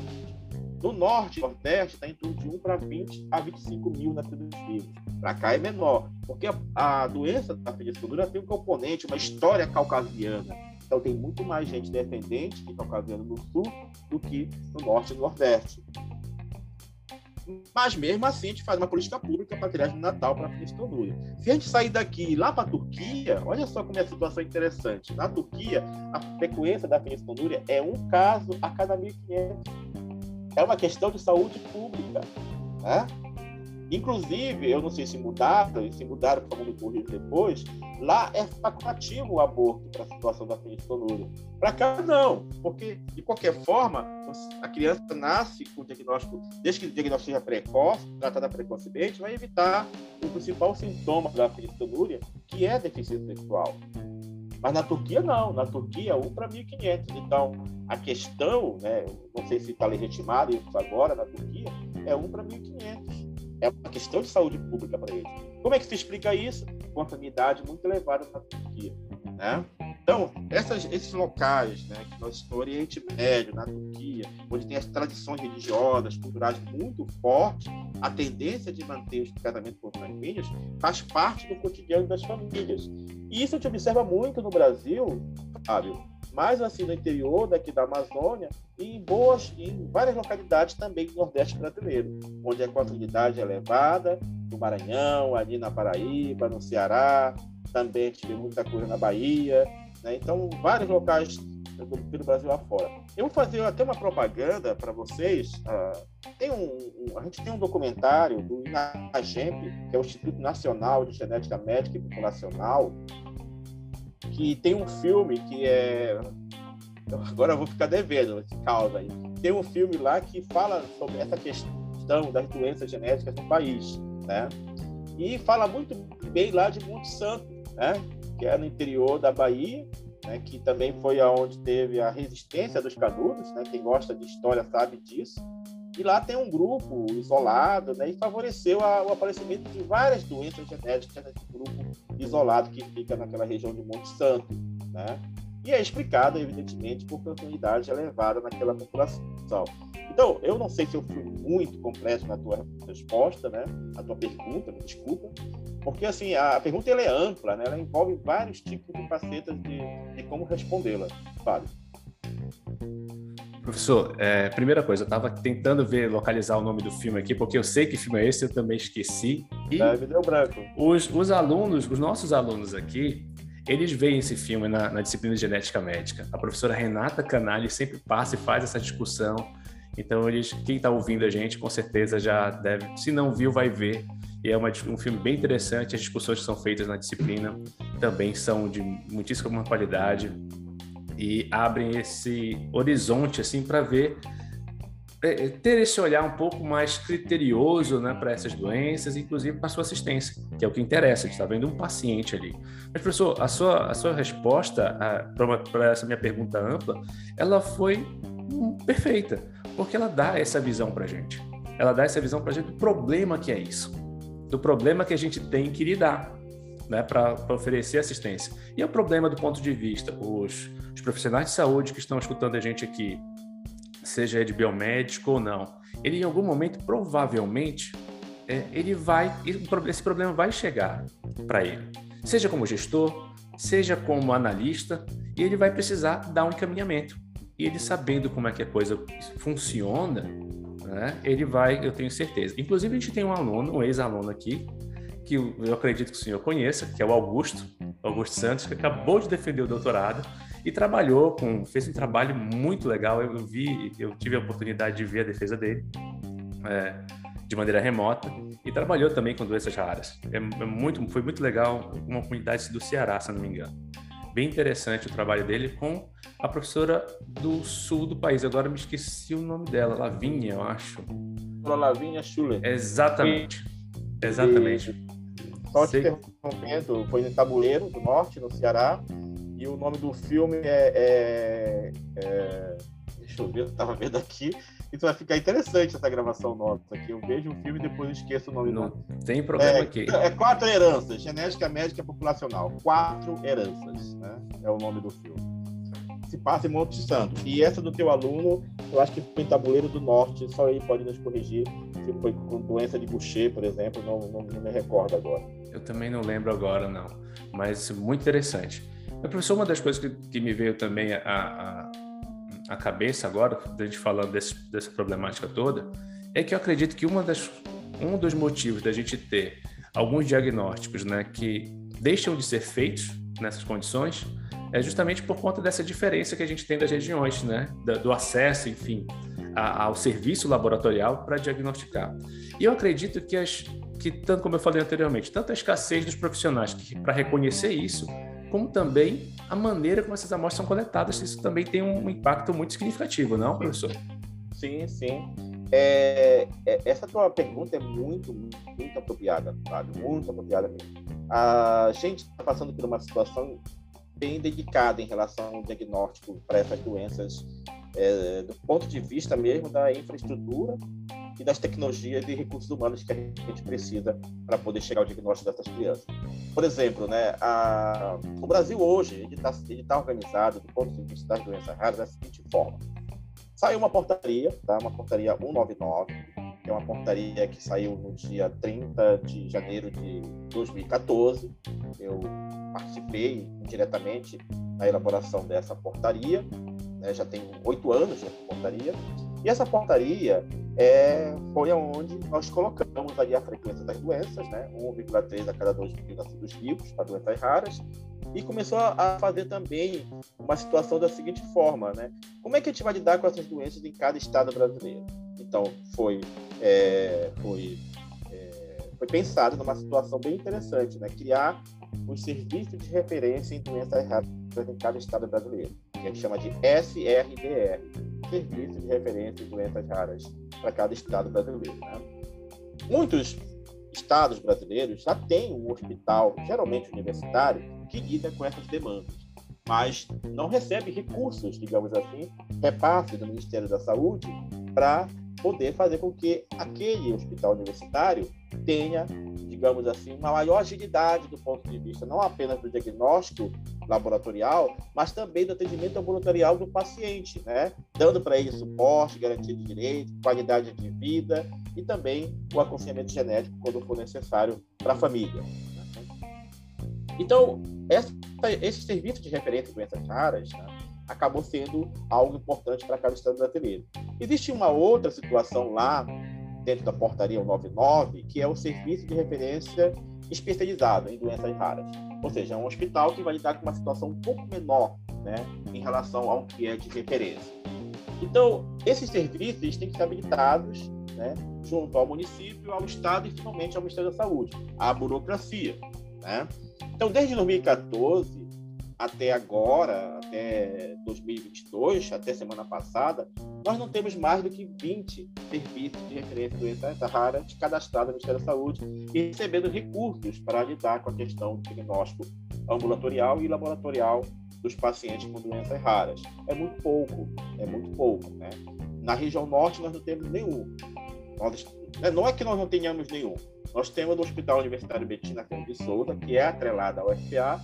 No Norte Nordeste está em torno de 1 para 20 a 25 mil nascidos vivos. Para cá é menor, porque a, a doença da fenicidobúria tem um componente, uma história caucasiana. Então tem muito mais gente descendente de caucasiano no Sul do que no Norte e no Nordeste. Mas mesmo assim, a gente faz uma política pública para criar de Natal para a fenicidobúria. Se a gente sair daqui lá para a Turquia, olha só como é a situação interessante. Na Turquia, a frequência da fenicidobúria é um caso a cada 1.500. É uma questão de saúde pública. Né? Inclusive, eu não sei se mudaram, se mudaram, por favor, me corrija depois, lá é facultativo o aborto para a situação da fenicidonúria. Para cá, não, porque, de qualquer forma, a criança nasce com o diagnóstico, desde que o diagnóstico seja precoce, tratada precocemente, vai evitar o principal sintoma da fenicidonúria, que é a deficiência sexual. Mas na Turquia, não. Na Turquia, 1 para 1.500. Então, a questão, né, não sei se está legitimado isso agora na Turquia, é 1 para 1.500 é uma questão de saúde pública para eles. Como é que se explica isso? Contaminidade muito elevada na Turquia. Né? Então, essas, esses locais, né, que nós no Oriente Médio, na Turquia, onde tem as tradições religiosas, culturais muito fortes, a tendência de manter os casamentos consanguíneos faz parte do cotidiano das famílias. E isso a gente observa muito no Brasil, Fábio, mais assim no interior daqui da Amazônia e em boas, em várias localidades também do Nordeste brasileiro, onde a quantidade é elevada, no Maranhão, ali na Paraíba, no Ceará, também tive muita coisa na Bahia, né? então vários locais do, pelo Brasil afora. Eu vou fazer até uma propaganda para vocês. Uh, tem um, um, a gente tem um documentário do INAGEMP, que é o Instituto Nacional de Genética Médica e Populacional, que tem um filme que é. Agora eu vou ficar devendo esse causa aí. Tem um filme lá que fala sobre essa questão das doenças genéticas no país, né? E fala muito bem lá de Monte Santo, né? Que é no interior da Bahia, né? Que também foi aonde teve a resistência dos canudos, né? Quem gosta de história sabe disso. E lá tem um grupo isolado, né? E favoreceu a, o aparecimento de várias doenças genéticas nesse grupo isolado que fica naquela região de Monte Santo, né? E é explicado, evidentemente, por continuidade elevada naquela população. Então, eu não sei se eu fui muito completo na tua resposta, né? A tua pergunta, me desculpa, porque assim a pergunta ela é ampla, né? Ela envolve vários tipos de facetas de, de como respondê-la. Fábio. Professor, é, primeira coisa, eu estava tentando ver, localizar o nome do filme aqui, porque eu sei que filme é esse, eu também esqueci. E deu branco. Os, os alunos, os nossos alunos aqui, eles veem esse filme na, na, disciplina de genética médica. A professora Renata Canali sempre passa e faz essa discussão. Então, eles, quem está ouvindo a gente, com certeza já deve, se não viu, vai ver. E é uma, um filme bem interessante. As discussões que são feitas na disciplina também são de muitíssima qualidade e abrem esse horizonte assim para ver é, é, ter esse olhar um pouco mais criterioso né, para essas doenças, inclusive para a sua assistência, que é o que interessa, a gente está vendo um paciente ali. Mas, professor, a sua, a sua resposta para essa minha pergunta ampla, ela foi hum, perfeita, porque ela dá essa visão para a gente. Ela dá essa visão para a gente do problema que é isso, do problema que a gente tem que lidar né, para oferecer assistência. E é o problema do ponto de vista, os, os profissionais de saúde que estão escutando a gente aqui, seja de biomédico ou não, ele em algum momento provavelmente é, ele vai, esse problema vai chegar para ele, seja como gestor, seja como analista, e ele vai precisar dar um encaminhamento. E ele sabendo como é que a coisa funciona, né, ele vai, eu tenho certeza. Inclusive, a gente tem um aluno, um ex-aluno aqui, que eu acredito que o senhor conheça, que é o Augusto, Augusto Santos, que acabou de defender o doutorado e trabalhou com, fez um trabalho muito legal. Eu, vi, eu tive a oportunidade de ver a defesa dele é, de maneira remota e trabalhou também com doenças raras. É, é muito, foi muito legal, uma comunidade do Ceará, se não me engano. Bem interessante o trabalho dele com a professora do sul do país. Agora me esqueci o nome dela, Lavinha, eu acho. Lavinha Schuller. Exatamente. Exatamente. Só te interrompendo, foi no Tabuleiro do Norte, no Ceará, e o nome do filme é. é, é deixa eu ver, eu tava vendo aqui. Então vai ficar interessante essa gravação nossa aqui. Eu vejo o filme e depois esqueço o nome. Não tem problema é, aqui. É Quatro Heranças, Genética Médica Populacional. Quatro Heranças, né? É o nome do filme. Se passa em Monte Santo. E essa do teu aluno, eu acho que foi em Tabuleiro do Norte, só ele pode nos corrigir. Se foi com doença de Boucher, por exemplo, não, não, não me recordo agora. Eu também não lembro agora, não. Mas muito interessante. Professor, uma das coisas que, que me veio também a, a, a cabeça agora, da gente falando desse, dessa problemática toda, é que eu acredito que uma das, um dos motivos da gente ter alguns diagnósticos né, que deixam de ser feitos nessas condições é justamente por conta dessa diferença que a gente tem das regiões, né, do acesso, enfim, ao serviço laboratorial para diagnosticar. E eu acredito que as, que, tanto como eu falei anteriormente, tanto a escassez dos profissionais para reconhecer isso, como também a maneira como essas amostras são coletadas, isso também tem um impacto muito significativo, não, professor? Sim, sim. É, é, essa tua pergunta é muito, muito apropriada, muito apropriada mesmo. A gente está passando por uma situação bem dedicada em relação ao diagnóstico para essas doenças, é, do ponto de vista mesmo da infraestrutura e das tecnologias e recursos humanos que a gente precisa para poder chegar ao diagnóstico dessas crianças. Por exemplo, né, a, o Brasil hoje está tá organizado do ponto de vista das doenças raras da seguinte forma: saiu uma portaria, tá, uma portaria 199, que é uma portaria que saiu no dia 30 de janeiro de 2014. Eu participei diretamente na elaboração dessa portaria, né, já tem oito anos essa portaria, e essa portaria é, foi aonde nós colocamos ali a frequência das doenças, né, 1,3 a cada 2 mil nascidos vivos para doenças raras, e começou a fazer também uma situação da seguinte forma, né? Como é que a gente vai lidar com essas doenças em cada estado brasileiro? Então, foi, é, foi, é, foi pensado numa situação bem interessante, né? Criar um serviço de referência em doenças raras em cada estado brasileiro, que a gente chama de SRDR, Serviço de Referência em Doenças Raras para cada estado brasileiro. Né? Muitos estados brasileiros já têm um hospital, geralmente universitário, que lida com essas demandas, mas não recebe recursos, digamos assim, repasse do Ministério da Saúde para poder fazer com que aquele hospital universitário tenha, digamos assim, uma maior agilidade do ponto de vista não apenas do diagnóstico laboratorial, mas também do atendimento ambulatorial do paciente, né? dando para ele suporte, garantia de direito, qualidade de vida e também o aconselhamento genético quando for necessário para a família. Então, essa, esse serviço de referência de doenças raras né, acabou sendo algo importante para cada estado brasileiro. Existe uma outra situação lá, dentro da portaria 99, que é o serviço de referência especializado em doenças raras. Ou seja, é um hospital que vai lidar com uma situação um pouco menor né, em relação ao que é de referência. Então, esses serviços têm que ser habilitados né, junto ao município, ao Estado e, finalmente, ao Ministério da Saúde, a burocracia. Né? Então, desde 2014, até agora, até 2022, até semana passada, nós não temos mais do que 20 serviços de referência de doenças raras cadastrados no Ministério da Saúde e recebendo recursos para lidar com a questão do diagnóstico ambulatorial e laboratorial dos pacientes com doenças raras. É muito pouco, é muito pouco. Né? Na região norte, nós não temos nenhum. Nós, né, não é que nós não tenhamos nenhum. Nós temos o Hospital Universitário Betina Cândido de Souza, que é atrelado ao UFPA,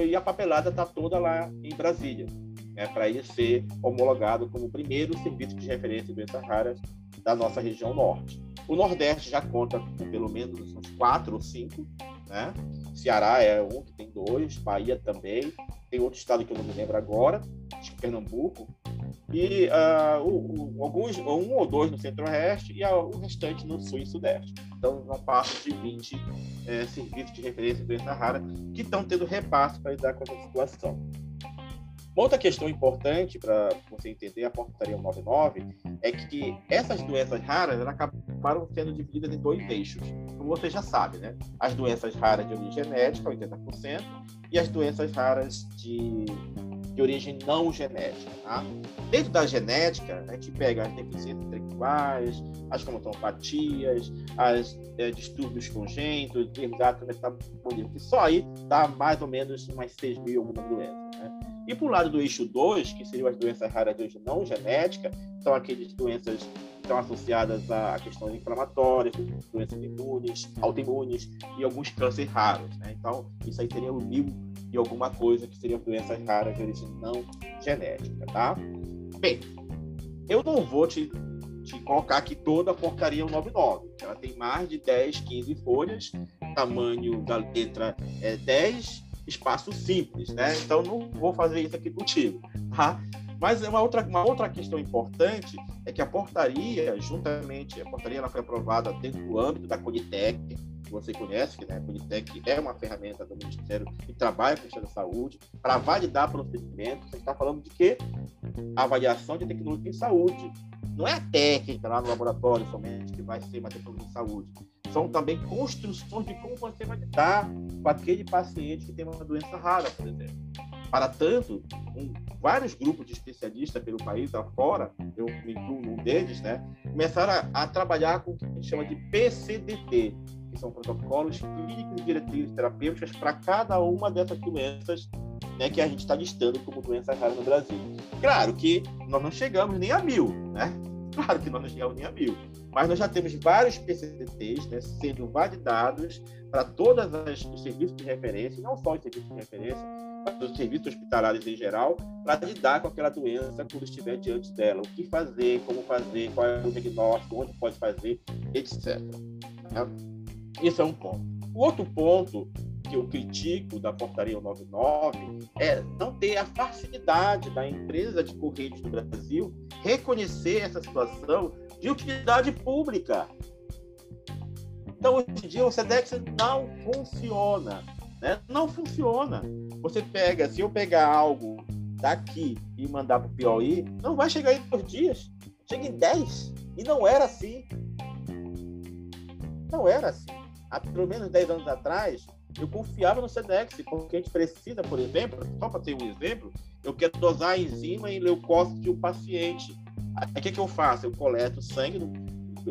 e a papelada está toda lá em Brasília, né, para ele ser homologado como o primeiro serviço de referência de doenças raras da nossa região norte. O Nordeste já conta com pelo menos uns quatro ou cinco, né? Ceará é um que tem dois, Bahia também, tem outro estado que eu não me lembro agora, acho que Pernambuco, e uh, o, o, alguns, um ou dois no Centro-Oeste e o restante no Sul e Sudeste. Então, não passa de 20 é, serviços de referência doença rara que estão tendo repasse para lidar com essa situação. Uma outra questão importante para você entender a portaria 199 é que essas doenças raras acabaram sendo divididas em dois eixos. Como você já sabe, né? As doenças raras de origem genética, 80%, e as doenças raras de, de origem não genética. Tá? Dentro da genética, a gente pega as deficiências intelectuais, as cromatopatias, as é, distúrbios congênitos, exato metabolismo, que só aí dá mais ou menos umas 6 mil algumas doenças. Né? E para o lado do eixo 2, que seriam as doenças raras de origem não genética, são aquelas doenças que estão associadas a questões inflamatórias, doenças imunes, autoimunes e alguns cânceres raros. Né? Então, isso aí seria o mil e alguma coisa que seriam doenças raras de origem não genética, tá? Bem, eu não vou te, te colocar aqui toda a porcaria 199, ela tem mais de 10, 15 folhas, tamanho da letra é 10 espaço simples, né? Então não vou fazer isso aqui contigo, tá? Mas uma outra, uma outra questão importante é que a portaria, juntamente, a portaria ela foi aprovada dentro do âmbito da Conitec, que você conhece, que né, a Conitec é uma ferramenta do Ministério que trabalha com o Ministério da Saúde, para validar procedimentos. Você está falando de quê? Avaliação de tecnologia em saúde. Não é a técnica lá no laboratório somente que vai ser uma tecnologia em saúde são também construções de como você vai lidar com aquele paciente que tem uma doença rara, por exemplo. Para tanto, um, vários grupos de especialistas pelo país afora, eu me incluo num deles, né, começaram a, a, trabalhar com o que a gente chama de PCDT, que são protocolos clínicos e diretrizes terapêuticas para cada uma dessas doenças né, que a gente está listando como doença rara no Brasil. Claro que nós não chegamos nem a mil, né? Claro que nós não chegamos nem a mil mas nós já temos vários PCTs né, sendo validados para todos os serviços de referência, não só os serviços de referência, mas os serviços hospitalares em geral, para lidar com aquela doença quando estiver diante dela. O que fazer, como fazer, qual é o diagnóstico, onde pode fazer, etc. Né? Isso é um ponto. O outro ponto que eu critico da portaria 99 é não ter a facilidade da empresa de correios do Brasil reconhecer essa situação de utilidade pública. Então, hoje em dia, o SEDEX não funciona. Né? Não funciona. Você pega, se eu pegar algo daqui e mandar para o Piauí, não vai chegar em dois dias. Chega em dez. E não era assim. Não era assim. Há pelo menos dez anos atrás, eu confiava no SEDEX, porque a gente precisa, por exemplo, só para ter um exemplo, eu quero dosar a enzima em leucócito de um paciente. Aí o que, que eu faço? Eu coleto sangue do,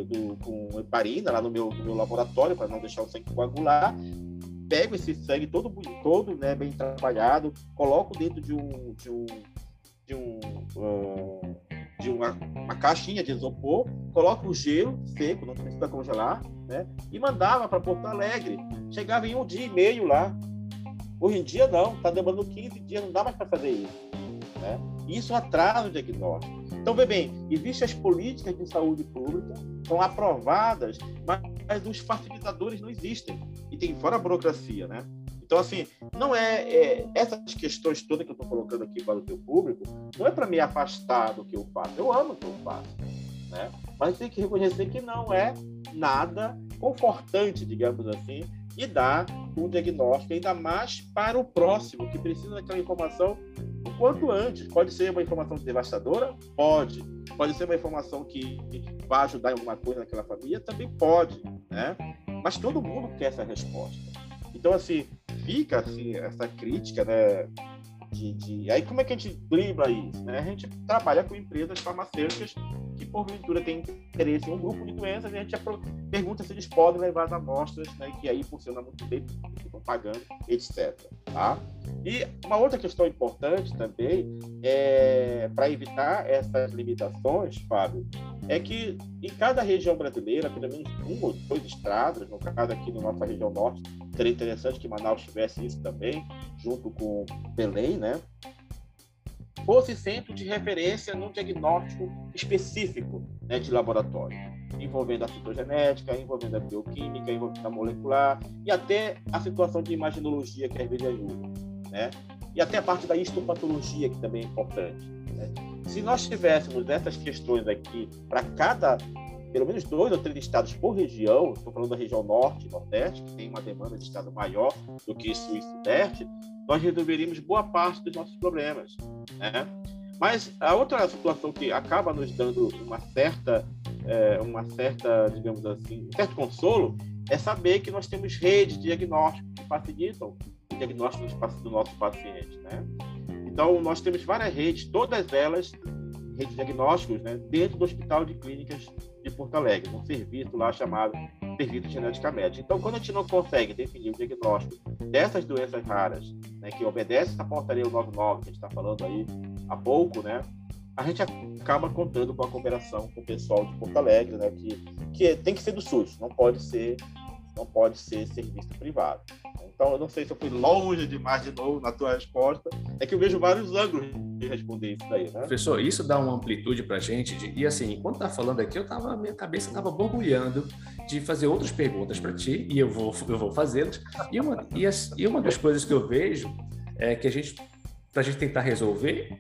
do, com heparina lá no meu, no meu laboratório, para não deixar o sangue coagular. Pego esse sangue todo, todo né, bem trabalhado, coloco dentro de um, de um, de um, uh, de uma, uma, caixinha de isopor, coloco o gelo seco, não precisa congelar, né? E mandava para Porto Alegre. Chegava em um dia e meio lá. Hoje em dia não, está demorando 15 dias, não dá mais para fazer isso. Né? Isso atrasa o diagnóstico. Então, vê bem, existem as políticas de saúde pública, são aprovadas, mas os facilitadores não existem. E tem fora a burocracia, né? Então, assim, não é, é essas questões todas que eu estou colocando aqui para o teu público, não é para me afastar do que eu faço. Eu amo o que eu faço, né? Mas tem que reconhecer que não é nada confortante, digamos assim, e dar um diagnóstico ainda mais para o próximo que precisa daquela informação o quanto antes. Pode ser uma informação devastadora? Pode. Pode ser uma informação que vai ajudar em alguma coisa naquela família? Também pode, né? Mas todo mundo quer essa resposta. Então, assim, fica assim, essa crítica, né? De, de... Aí como é que a gente dribla isso? Né? A gente trabalha com empresas farmacêuticas que porventura têm interesse em um grupo de doenças e a gente pergunta se eles podem levar as amostras, né? que aí funciona muito bem, ficam pagando, etc. Tá? E uma outra questão importante também, é, para evitar essas limitações, Fábio, é que em cada região brasileira, pelo menos um ou dois estradas, no caso aqui na nossa região norte, seria interessante que Manaus tivesse isso também, junto com Belém, né? Fosse centro de referência num diagnóstico específico né, de laboratório. envolvendo a citogenética, envolvendo a bioquímica, envolvendo a molecular e até a situação de imaginologia que às vezes ajuda, né? E até a parte da histopatologia que também é importante. Né? Se nós tivéssemos essas questões aqui para cada pelo menos dois ou três estados por região, estou falando da região norte e nordeste, que tem uma demanda de estado maior do que sul e sudeste, nós resolveríamos boa parte dos nossos problemas. Né? Mas a outra situação que acaba nos dando uma certa, é, uma certa, digamos assim, um certo consolo, é saber que nós temos redes de diagnóstico que facilitam o diagnóstico do nosso paciente. Né? Então, nós temos várias redes, todas elas redes de diagnósticos, né, dentro do Hospital de Clínicas de Porto Alegre, um serviço lá chamado Serviço de Genética Médica. Então, quando a gente não consegue definir o diagnóstico dessas doenças raras, né, que obedece à portaria 99, que a gente está falando aí há pouco, né, a gente acaba contando com a cooperação com o pessoal de Porto Alegre, né, que, que tem que ser do SUS, não pode ser, não pode ser serviço privado. Então, eu não sei se eu fui longe demais de novo na tua resposta. É que eu vejo vários ângulos de responder isso daí, né? Professor, isso dá uma amplitude para a gente. De, e assim, enquanto tá falando aqui, eu tava, minha cabeça estava borbulhando de fazer outras perguntas para ti, e eu vou, eu vou fazê-las. E uma, e, as, e uma das coisas que eu vejo é que a gente, para a gente tentar resolver,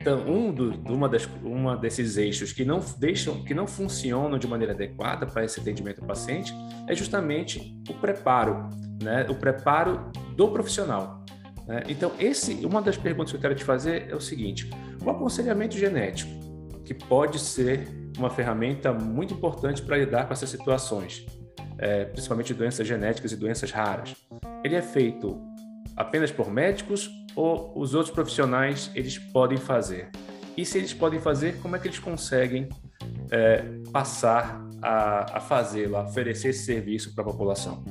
então, um, do, uma, das, uma desses eixos que não deixam, que não funcionam de maneira adequada para esse atendimento ao paciente é justamente o preparo né? o preparo do profissional. Né? Então, esse, uma das perguntas que eu quero te fazer é o seguinte: o aconselhamento genético, que pode ser uma ferramenta muito importante para lidar com essas situações, é, principalmente doenças genéticas e doenças raras, ele é feito apenas por médicos ou os outros profissionais eles podem fazer? E se eles podem fazer, como é que eles conseguem é, passar a, a fazê-lo, a oferecer esse serviço para a população?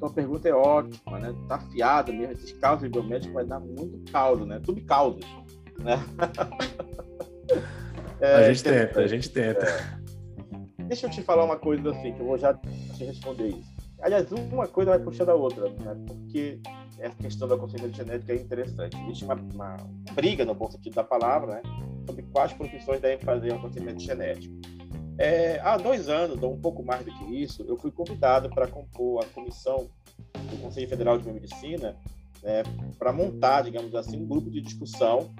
tua pergunta é ótima, né? Tá afiado mesmo. Esses cálculos biomédicos vai dar muito caldo, né? Subcaldos, né? *laughs* é, a gente tenta, a gente tenta. É. Deixa eu te falar uma coisa assim, que eu vou já te responder isso. Aliás, uma coisa vai puxando a outra, né? Porque essa questão da consciência genética é interessante. Existe uma, uma, briga, no bom sentido da palavra, né? Sobre quais profissões devem fazer um conhecimento genético. É, há dois anos, ou um pouco mais do que isso, eu fui convidado para compor a comissão do Conselho Federal de Biomedicina né, para montar, digamos assim, um grupo de discussão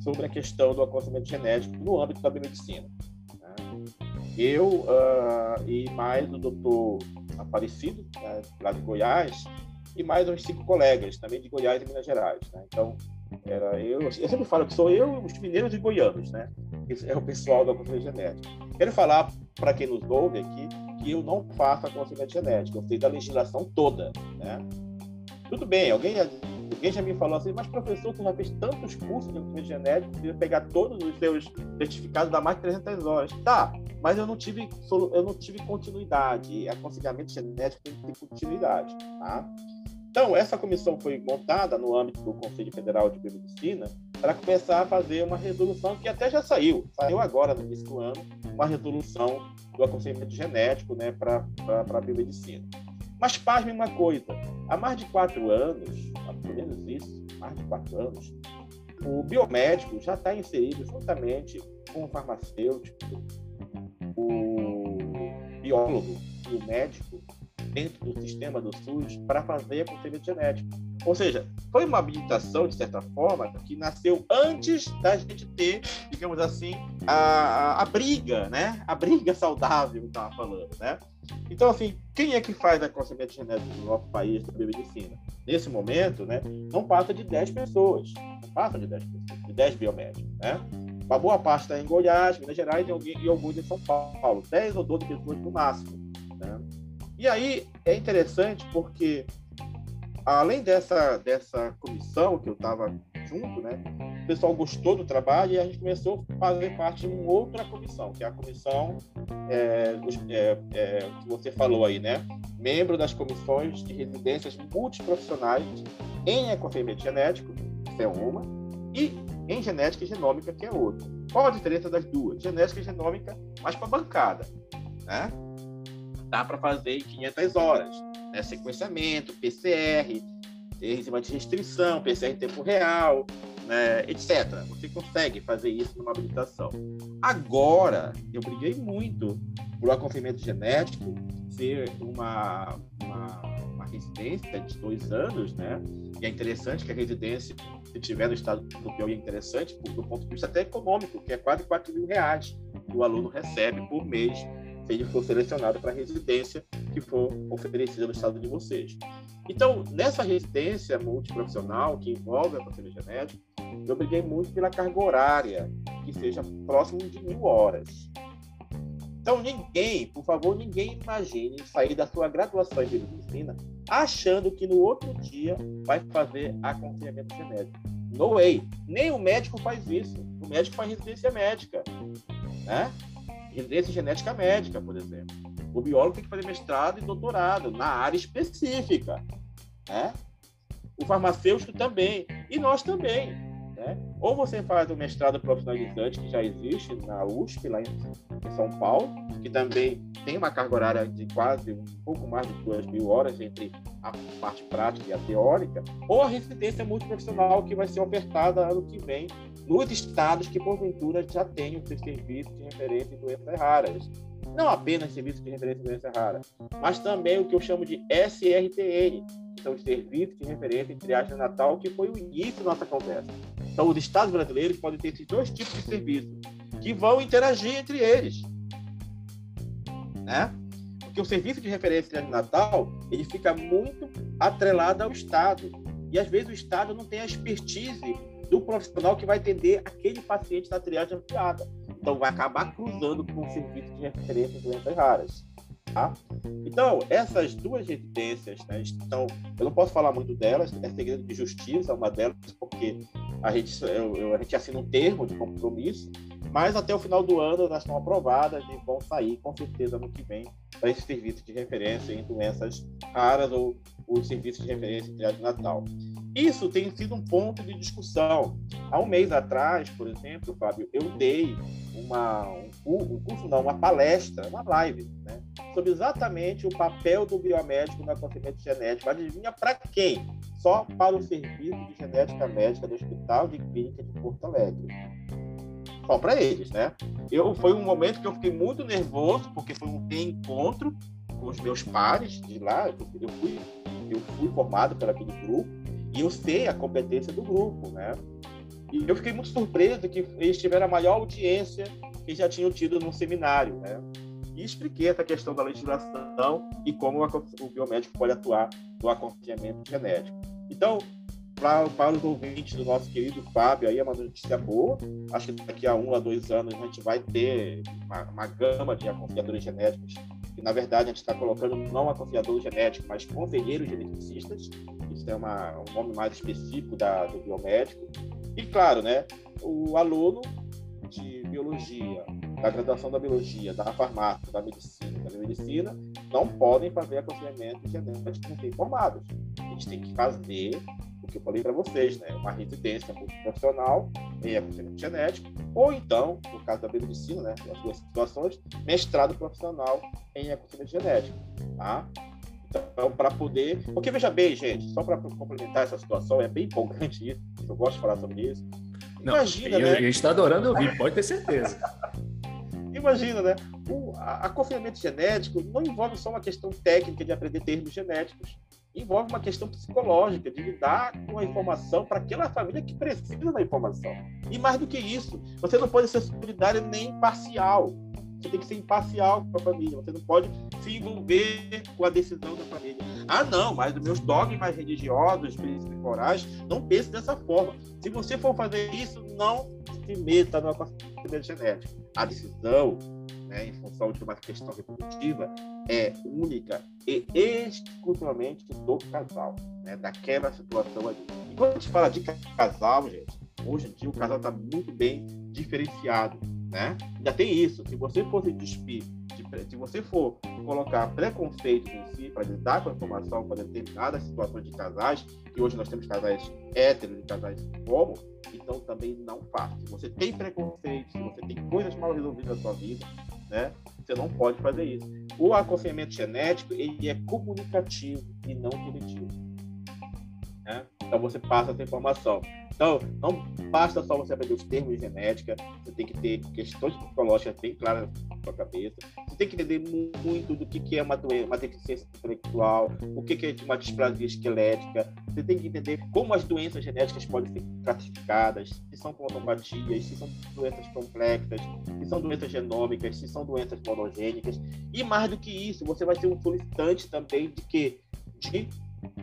sobre a questão do aconselhamento genético no âmbito da biomedicina. Né. Eu uh, e mais o doutor Aparecido, né, lá de Goiás, e mais uns cinco colegas, também de Goiás e Minas Gerais. Né? Então, era eu, eu sempre falo que sou eu, os mineiros e goianos, né? Esse é o pessoal da conselho genética. Quero falar para quem nos ouve aqui que eu não faço aconselhamento genético, eu sei da legislação toda, né? Tudo bem, alguém, alguém já me falou assim, mas professor, você já fez tantos cursos de aconselhamento genético, precisa pegar todos os seus certificados da mais de 300 horas. Tá, mas eu não tive, eu não tive continuidade. Aconselhamento genético tem que ter continuidade, tá? Então, essa comissão foi montada no âmbito do Conselho Federal de Biomedicina para começar a fazer uma resolução que até já saiu, saiu agora no início do ano, uma resolução do aconselhamento genético né, para a biomedicina. Mas pasme uma coisa, há mais de quatro anos, pelo menos isso, mais de quatro anos, o biomédico já está inserido juntamente com o farmacêutico, o biólogo e o médico dentro do sistema do SUS para fazer aconselhamento genético. Ou seja, foi uma habilitação, de certa forma, que nasceu antes da gente ter, digamos assim, a, a, briga, né? A briga saudável que estava falando, né? Então, assim, quem é que faz aconselhamento genético no nosso país da biomedicina? Nesse momento, né, não passa de 10 pessoas. Não passa de 10 pessoas, de 10 biomédicos, né? Uma boa parte está em Goiás, Minas Gerais e alguns em São Paulo. 10 ou 12 pessoas no máximo. E aí é interessante porque, além dessa, dessa comissão que eu estava junto, né, o pessoal gostou do trabalho e a gente começou a fazer parte de uma outra comissão, que é a comissão é, é, é, que você falou aí, né? Membro das comissões de residências multiprofissionais em aconselhamento genético, que é uma, e em genética e genômica, que é outra. Qual a diferença das duas? Genética e genômica, mais para bancada, né? Dá para fazer em 500 horas. Né? Sequenciamento, PCR, enzima de restrição, PCR em tempo real, né, etc. Você consegue fazer isso numa habilitação. Agora, eu briguei muito por o aconselhamento genético ser uma, uma, uma, residência de dois anos, né? E é interessante que a residência, se tiver no estado do Piauí, é interessante do ponto de vista até econômico, que é quase 4 mil reais que o aluno recebe por mês se ele for selecionado para a residência que for oferecida no estado de vocês. Então, nessa residência multiprofissional que envolve a conselho genético, eu briguei muito pela carga horária, que seja próximo de mil horas. Então, ninguém, por favor, ninguém imagine sair da sua graduação em medicina achando que no outro dia vai fazer aconselhamento genético. No way. Nem o médico faz isso. O médico faz residência médica. Né? Residência genética médica, por exemplo. O biólogo tem que fazer mestrado e doutorado na área específica. Né? O farmacêutico também. E nós também. Né? Ou você faz o mestrado profissionalizante, que já existe na USP, lá em, em São Paulo, que também tem uma carga horária de quase um pouco mais de duas mil horas entre a parte prática e a teórica, ou a residência multiprofissional, que vai ser ofertada ano que vem nos estados que, porventura, já têm o seu serviço de referência em doenças raras. Não apenas serviço de referência em doenças raras, mas também o que eu chamo de SRTN, que são os serviços de referência em triagem natal, que foi o início da nossa conversa. Então, os estados brasileiros podem ter esses dois tipos de serviço que vão interagir entre eles. Né? Porque o serviço de referência natal ele fica muito atrelado ao Estado. E às vezes o Estado não tem a expertise do profissional que vai atender aquele paciente na triagem ampliada. Então vai acabar cruzando com o serviço de referência em doenças raras. Tá? Então, essas duas residências, né, eu não posso falar muito delas, é segredo de justiça, uma delas, porque a gente, eu, eu, a gente assina um termo de compromisso, mas até o final do ano elas estão aprovadas e vão sair com certeza no que vem para esse serviço de referência em doenças raras ou o serviço de referência triagem natal. Isso tem sido um ponto de discussão. Há um mês atrás, por exemplo, Fábio, eu dei uma, um, curso, não, uma palestra, uma live, né, sobre exatamente o papel do biomédico no aconselhamento genético. Adivinha para quem? Só para o serviço de genética médica do Hospital de Clínica de Porto Alegre só para eles, né? Eu foi um momento que eu fiquei muito nervoso porque foi um encontro com os meus pares de lá. Eu fui eu fui formado por aquele grupo e eu sei a competência do grupo, né? E eu fiquei muito surpreso que eles tiveram a maior audiência que já tinham tido num seminário, né? E expliquei essa questão da legislação e como o biomédico pode atuar no aconselhamento genético. Então, para, para os ouvintes do nosso querido Fábio, aí é uma notícia boa. Acho que daqui a um a dois anos a gente vai ter uma, uma gama de aconselhadores genéticos. E, na verdade, a gente está colocando não aconselhador genético, mas conselheiros geneticistas. Isso é uma, um nome mais específico da, do biomédico. E, claro, né, o aluno de biologia, da graduação da biologia, da farmácia, da medicina, da medicina, não podem fazer aconselhamento genético sem formados. Eles têm que fazer que eu falei para vocês, né? Uma residência multiprofissional em aconselhamento genético, ou então, no caso da medicina, né? As duas situações, mestrado profissional em aconselhamento genético, tá? Então, para poder. Porque veja bem, gente, só para complementar essa situação, é bem empolgante isso, eu gosto de falar sobre isso. Imagina, Não, né? A gente está adorando ouvir, pode ter certeza. *laughs* Imagina, né? O a, aconselhamento genético não envolve só uma questão técnica de aprender termos genéticos envolve uma questão psicológica, de lidar com a informação para aquela família que precisa da informação. E mais do que isso, você não pode ser solidário nem parcial. Você tem que ser imparcial com a família. Você não pode se envolver com a decisão da família. Ah, não, mas os meus dogmas religiosos, princípios morais, não pensem dessa forma. Se você for fazer isso, não se meta no aconselhamento genético. A decisão né, em função de uma questão reprodutiva, é única e exclusivamente do casal, né, daquela situação ali. E quando a gente fala de casal, gente, hoje em dia o casal está muito bem diferenciado, né? Tem isso, se você for se despir, se você for colocar preconceitos em si para lidar com a informação para determinadas situações de casais, que hoje nós temos casais héteros e casais homo, então também não faça. Se você tem preconceitos, se você tem coisas mal resolvidas na sua vida, né? Você não pode fazer isso. O aconselhamento genético ele é comunicativo e não punitivo. Então você passa essa informação. Então, não basta só você aprender os termos de genética, você tem que ter questões psicológicas bem claras na sua cabeça, você tem que entender muito do que é uma doença, uma deficiência intelectual, o que é uma displasia esquelética, você tem que entender como as doenças genéticas podem ser classificadas, se são cromopatias, se são doenças complexas, se são doenças genômicas, se são doenças monogênicas, e mais do que isso, você vai ser um solicitante também de que de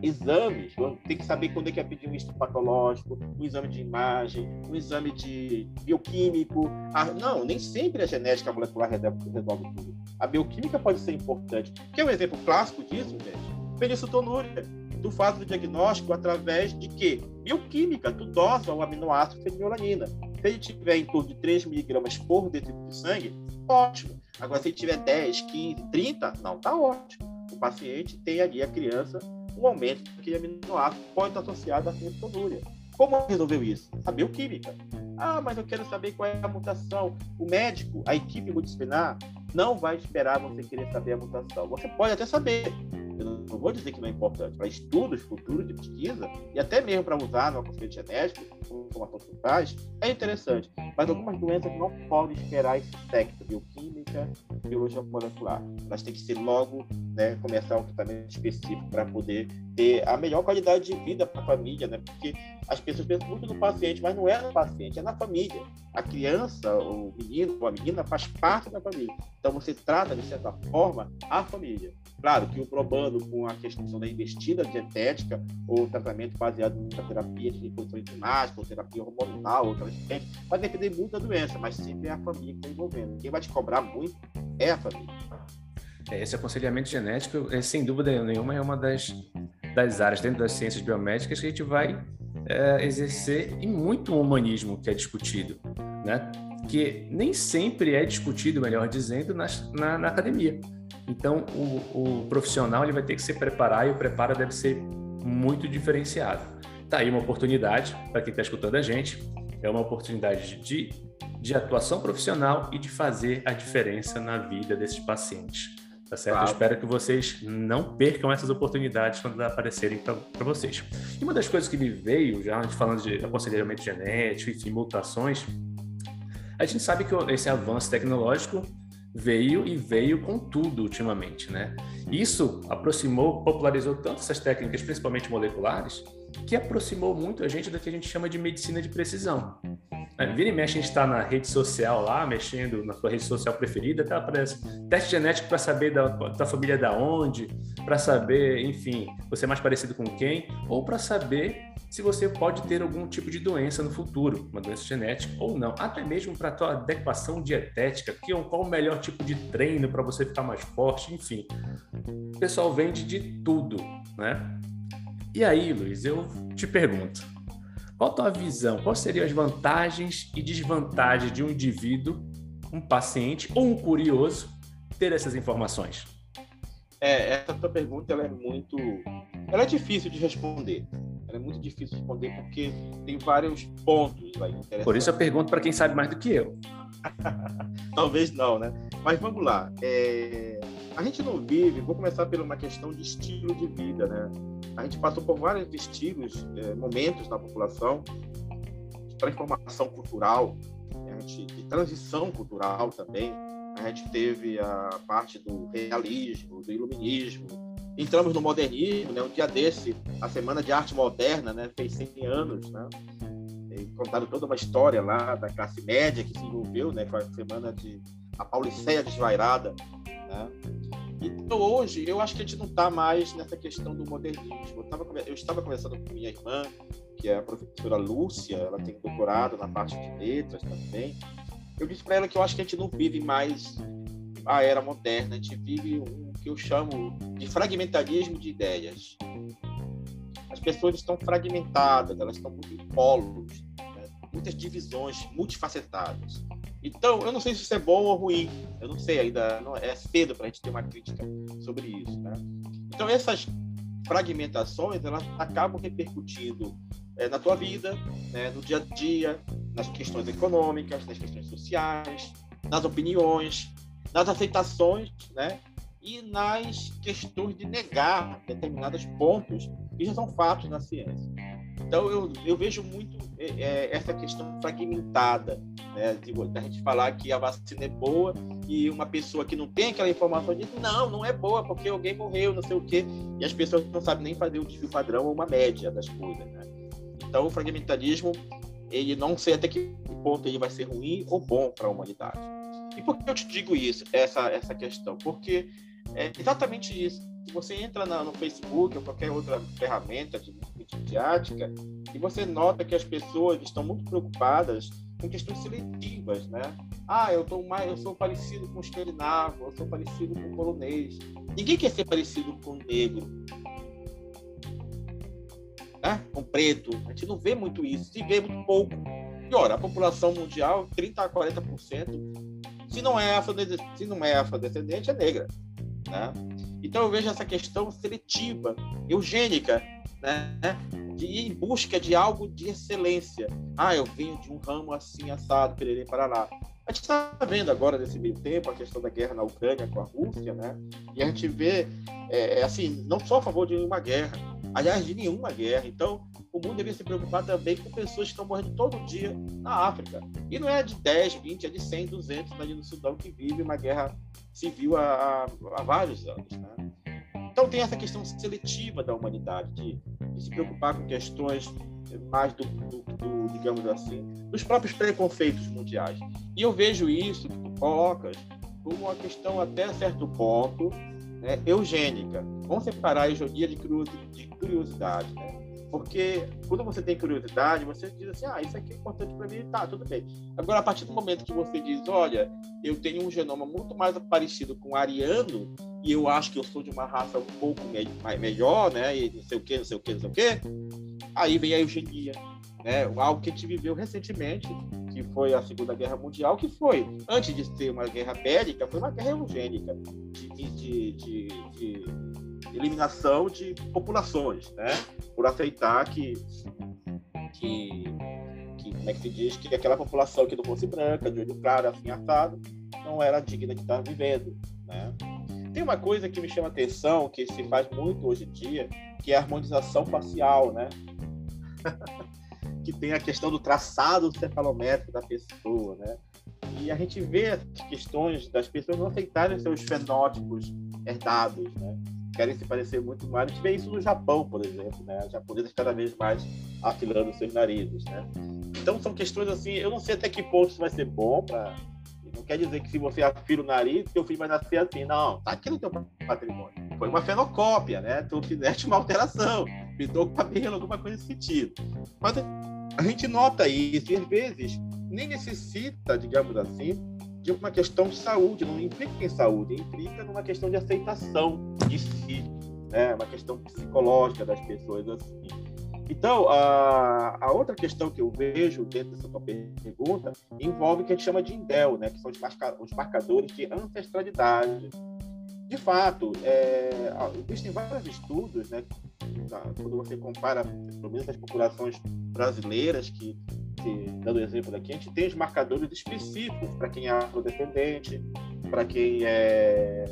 exames, tem que saber quando é que é pedir um estudo patológico, um exame de imagem, um exame de bioquímico. Ah, não, nem sempre a genética molecular resolve tudo. A bioquímica pode ser importante. Quer um exemplo clássico disso, gente? Feniciltonúria. Tu faz o diagnóstico através de quê? Bioquímica. Tu dosa o aminoácido fenilalanina. Se ele tiver em torno de 3 miligramas por decilitro de sangue, ótimo. Agora, se ele tiver 10, 15, 30, não, tá ótimo. O paciente tem ali a criança um aumento daquele aminoácido pode estar associado à feniltonúria. Como resolveu isso? A bioquímica. Ah, mas eu quero saber qual é a mutação. O médico, a equipe multidisciplinar, não vai esperar você querer saber a mutação. Você pode até saber, não vou dizer que não é importante, para estudos futuros de pesquisa, e até mesmo para usar no aconselhamento genético, como informação que faz, é interessante. Mas algumas doenças não podem esperar esse sexo, bioquímica, biologia molecular. Elas têm que ser logo, né, começar um tratamento específico para poder ter a melhor qualidade de vida para a família, né? Porque as pessoas pensam muito no paciente, mas não é no paciente, é na família. A criança, o menino ou a menina faz parte da família. Então você trata, de certa forma, a família. Claro que o probando com a questão da investida dietética ou tratamento baseado na terapia de reposição enzimática, ou terapia hormonal, ou transplante, vai depender muito da doença, mas sempre é a família que está envolvendo. Quem vai te cobrar muito é a família. É, esse aconselhamento genético, é, sem dúvida nenhuma, é uma das, das áreas dentro das ciências biomédicas que a gente vai é, exercer e muito humanismo que é discutido, né? Que nem sempre é discutido, melhor dizendo, na, na, na academia. Então, o, o, profissional ele vai ter que se preparar e o preparo deve ser muito diferenciado. Tá aí uma oportunidade para quem está escutando a gente, é uma oportunidade de, de atuação profissional e de fazer a diferença na vida desses pacientes. Tá certo? Claro. Eu espero que vocês não percam essas oportunidades quando aparecerem para vocês. E uma das coisas que me veio, já falando de aconselhamento genético, enfim, mutações, a gente sabe que esse avanço tecnológico veio e veio com tudo ultimamente, né? Isso aproximou, popularizou tanto essas técnicas, principalmente moleculares, que aproximou muito a gente do que a gente chama de medicina de precisão. É, vira e mexe, a gente está na rede social lá, mexendo na sua rede social preferida, tá? aparece teste genético para saber da, da família da onde, para saber, enfim, você é mais parecido com quem, ou para saber se você pode ter algum tipo de doença no futuro, uma doença genética ou não, até mesmo para a tua adequação dietética, que, é qual o melhor tipo de treino para você ficar mais forte, enfim. O pessoal vende de tudo, né? E aí, Luiz, eu te pergunto, qual a tua visão? Quais seriam as vantagens e desvantagens de um indivíduo, um paciente ou um curioso ter essas informações? É, essa tua pergunta ela é muito, ela é difícil de responder é muito difícil responder porque tem vários pontos aí. Por isso eu pergunto para quem sabe mais do que eu. *laughs* Talvez não, né? Mas vamos lá. É... A gente não vive, vou começar por uma questão de estilo de vida, né? A gente passou por vários estilos, é, momentos na população de transformação cultural, a gente, de transição cultural também. A gente teve a parte do realismo, do iluminismo, entramos no modernismo, né? Um dia desse, a Semana de Arte Moderna, né? Fez 100 anos, né? E contaram toda uma história lá da classe média que se envolveu, né? Com a Semana de a Pauliceia Desvairada, né? Então hoje eu acho que a gente não está mais nessa questão do modernismo. Eu, tava, eu estava conversando com minha irmã, que é a professora Lúcia, ela tem doutorado na parte de letras também. Eu disse para ela que eu acho que a gente não vive mais a era moderna, a gente vive o que eu chamo de fragmentarismo de ideias. As pessoas estão fragmentadas, elas estão muito em polos, né? muitas divisões multifacetadas. Então, eu não sei se isso é bom ou ruim, eu não sei ainda, não, é cedo para a gente ter uma crítica sobre isso. Né? Então, essas fragmentações, elas acabam repercutindo é, na tua vida, né, no dia a dia, nas questões econômicas, nas questões sociais, nas opiniões, nas aceitações, né? E nas questões de negar determinados pontos que já são fatos na ciência. Então, eu, eu vejo muito é, é essa questão fragmentada, né? De, a gente falar que a vacina é boa e uma pessoa que não tem aquela informação diz, não, não é boa porque alguém morreu, não sei o quê. E as pessoas não sabem nem fazer o desvio padrão ou uma média das coisas, né? Então, o fragmentarismo, ele não sei até que ponto ele vai ser ruim ou bom para a humanidade. E por que eu te digo isso, essa, essa questão? Porque é exatamente isso se você entra na, no Facebook ou qualquer outra ferramenta de midiática e você nota que as pessoas estão muito preocupadas com questões seletivas, né? Ah, eu tô mais, eu sou parecido com o escandinavo, eu sou parecido com o polonês. Ninguém quer ser parecido com o negro, né? Com o preto. A gente não vê muito isso, se vê muito pouco. E ora, a população mundial, 30 a 40%, se não é afrodescendente, se não é afrodescendente, é negra, né? Então eu vejo essa questão seletiva, eugênica, né? de ir em busca de algo de excelência. Ah, eu venho de um ramo assim, assado, Pererê, lá. A gente está vendo agora, nesse meio tempo, a questão da guerra na Ucrânia com a Rússia, né? E a gente vê, é, é assim, não só a favor de nenhuma guerra, aliás, de nenhuma guerra. Então, o mundo deveria se preocupar também com pessoas que estão morrendo todo dia na África. E não é de 10, 20, é de 100, 200 ali no Sudão que vive uma guerra civil há, há vários anos. Né? Então tem essa questão seletiva da humanidade, de, de se preocupar com questões mais do, do, do, digamos assim, dos próprios preconceitos mundiais. E eu vejo isso que tu colocas como uma questão até certo ponto né, eugênica. Vamos separar a eugenia de curiosidade. Né? Porque quando você tem curiosidade, você diz assim, ah, isso aqui é importante para mim, tá, tudo bem. Agora, a partir do momento que você diz, olha, eu tenho um genoma muito mais parecido com o ariano, e eu acho que eu sou de uma raça um pouco me melhor, né, e não sei o que, não sei o que, não sei o que, aí vem a eugenia, né, algo que a gente viveu recentemente, que foi a Segunda Guerra Mundial, que foi, antes de ser uma guerra bélica, foi uma guerra eugênica, de, de, de, de eliminação de populações, né? Por aceitar que, que, que, como é que se diz, que aquela população que não fosse branca, de olho claro, assim, assado, não era digna de estar vivendo, né? Tem uma coisa que me chama atenção, que se faz muito hoje em dia, que é a harmonização facial, né? *laughs* que tem a questão do traçado cefalométrico da pessoa, né? E a gente vê as questões das pessoas não aceitarem seus fenótipos herdados, né? querem se parecer muito mais. A gente vê isso no Japão, por exemplo, né? As japonesas cada vez mais afilando seus narizes, né? Então são questões assim, eu não sei até que ponto isso vai ser bom para não quer dizer que se você afila o nariz, seu filho vai nascer assim. Não, tá aqui no teu patrimônio. Foi uma fenocópia, né? Tu fizeste uma alteração, pintou o cabelo, alguma coisa nesse sentido. Mas a gente nota isso e às vezes nem necessita, digamos assim, de uma questão de saúde, não implica em saúde, implica numa questão de aceitação de si, né? uma questão psicológica das pessoas assim. Então, a, a outra questão que eu vejo dentro dessa tua pergunta envolve o que a gente chama de INDEL, né? que são os, marca, os marcadores de ancestralidade. De fato, é, existem vários estudos, né, quando você compara, pelo menos as populações brasileiras que dando exemplo daqui, a gente tem os marcadores específicos para quem é afrodescendente, para quem é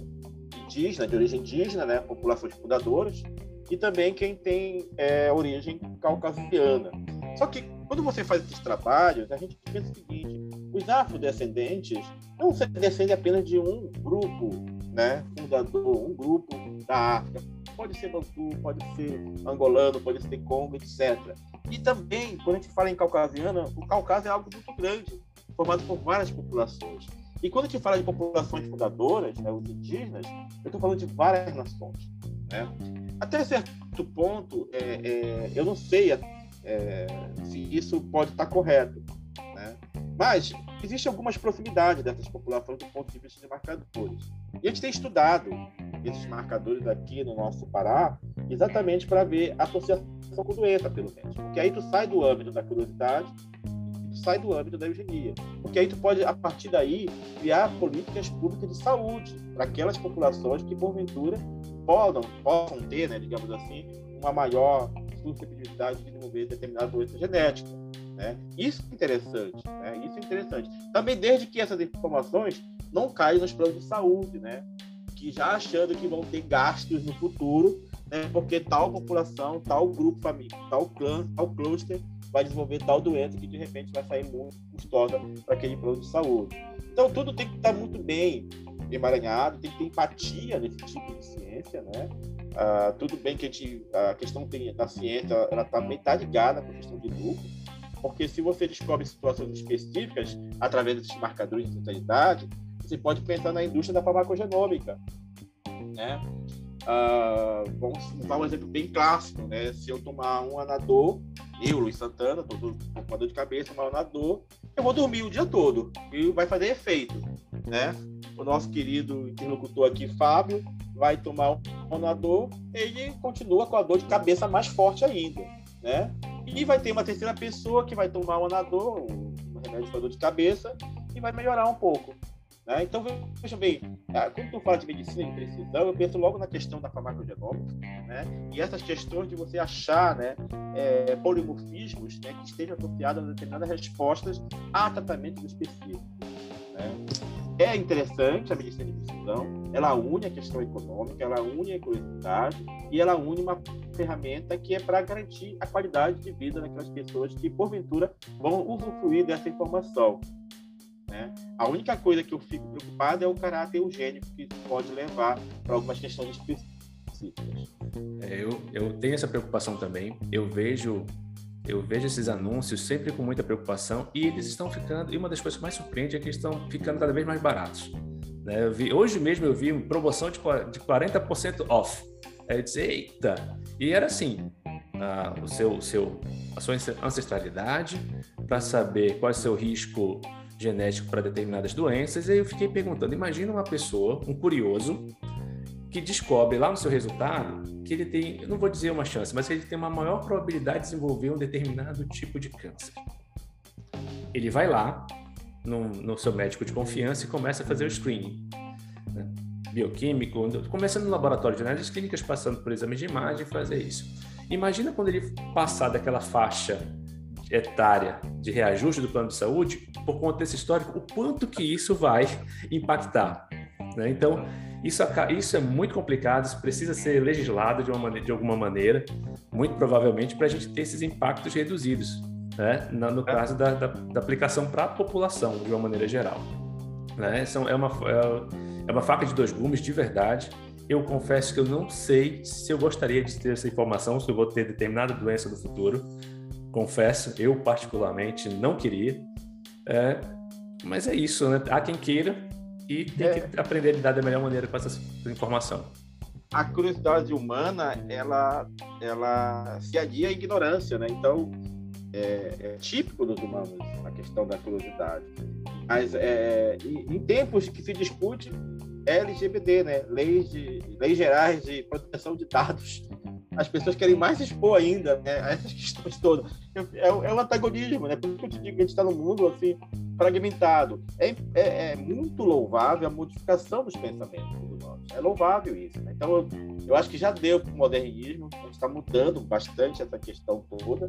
indígena, de origem indígena, né, populações fundadoras, e também quem tem é, origem caucasiana. Só que quando você faz esses trabalhos, a gente pensa o seguinte: os afrodescendentes não se descendem apenas de um grupo, né, fundador, um grupo da África. Pode ser Bantu, pode ser angolano, pode ser Congo, etc. E também, quando a gente fala em caucasiana, o Caucásio é algo muito grande, formado por várias populações. E quando a gente fala de populações fundadoras, né, os indígenas, eu estou falando de várias nações. Né? Até certo ponto, é, é, eu não sei é, se isso pode estar correto. Né? Mas existem algumas proximidades dessas populações do ponto de vista de marcadores. E a gente tem estudado esses marcadores aqui no nosso Pará, exatamente para ver a associação com doença, pelo menos. Porque aí tu sai do âmbito da curiosidade, sai do âmbito da eugenia. Porque aí tu pode, a partir daí, criar políticas públicas de saúde para aquelas populações que, porventura, podam, possam ter, né, digamos assim, uma maior suscetibilidade de desenvolver determinada doença genética. Né? Isso é interessante, né? Isso é interessante. Também desde que essas informações não caiam nos planos de saúde, né? Que já achando que vão ter gastos no futuro, né, porque tal população, tal grupo família, tal clã, tal cluster vai desenvolver tal doença que de repente vai sair muito custosa para aquele plano de saúde. Então tudo tem que estar muito bem emaranhado, tem que ter empatia nesse tipo de ciência, né? Ah, tudo bem que a, gente, a questão tem, da ciência ela está ligada com a questão de lucro, porque se você descobre situações específicas através desses marcadores de totalidade, você pode pensar na indústria da farmacogenômica, né? Uh, vamos usar um exemplo bem clássico, né? Se eu tomar um anador, eu, Luiz Santana, estou com dor de cabeça, um anador, eu vou dormir o dia todo e vai fazer efeito, né? O nosso querido interlocutor aqui, Fábio, vai tomar um anador, ele continua com a dor de cabeça mais forte ainda, né? E vai ter uma terceira pessoa que vai tomar um anador, um remédio para dor de cabeça, e vai melhorar um pouco. Né? Então, veja bem, ah, quando tu fala de medicina de precisão, eu penso logo na questão da farmacogenômica, né? e essas questões de você achar né, é, polimorfismos né, que estejam associados a determinadas respostas a tratamentos específicos. Né? É interessante a medicina de precisão, ela une a questão econômica, ela une a curiosidade e ela une uma ferramenta que é para garantir a qualidade de vida daquelas pessoas que, porventura, vão usufruir dessa informação. Né? A única coisa que eu fico preocupado é o caráter eugênico que pode levar para algumas questões específicas. É, eu, eu tenho essa preocupação também. Eu vejo eu vejo esses anúncios sempre com muita preocupação e eles estão ficando. E uma das coisas que mais surpreende é que estão ficando cada vez mais baratos. Né? Vi, hoje mesmo eu vi uma promoção de, de 40% off. Aí eu disse, eita! E era assim: a, o seu, seu, a sua ancestralidade, para saber qual é o seu risco genético para determinadas doenças. E aí eu fiquei perguntando: imagina uma pessoa, um curioso, que descobre lá no seu resultado que ele tem, eu não vou dizer uma chance, mas ele tem uma maior probabilidade de desenvolver um determinado tipo de câncer. Ele vai lá no, no seu médico de confiança e começa a fazer o screening. Né? Bioquímico, começando no laboratório de análises clínicas, passando por exames de imagem, fazer isso. Imagina quando ele passar daquela faixa etária de reajuste do plano de saúde, por conta desse histórico, o quanto que isso vai impactar. Né? Então, isso, isso é muito complicado, isso precisa ser legislado de, uma maneira, de alguma maneira, muito provavelmente, para a gente ter esses impactos reduzidos, né? no caso da, da, da aplicação para a população, de uma maneira geral. Né? São, é, uma, é, é uma faca de dois gumes, de verdade. Eu confesso que eu não sei se eu gostaria de ter essa informação, se eu vou ter determinada doença no futuro. Confesso, eu particularmente não queria. É, mas é isso, né? Há quem queira e tem é. que aprender a lidar da melhor maneira com essa informação. A curiosidade humana, ela, ela se adia à ignorância, né? Então, é, é típico dos humanos a questão da curiosidade. Mas é, em tempos que se discute LGBT, né? Leis, de, leis gerais de proteção de dados as pessoas querem mais expor ainda né, a essas questões todas. É, é um antagonismo, né? Por isso que eu te digo que a gente está num mundo assim, fragmentado. É, é, é, muito louvável a modificação dos pensamentos do nosso. É louvável isso. Né? Então, eu, eu acho que já deu para o modernismo, a gente está mudando bastante essa questão toda.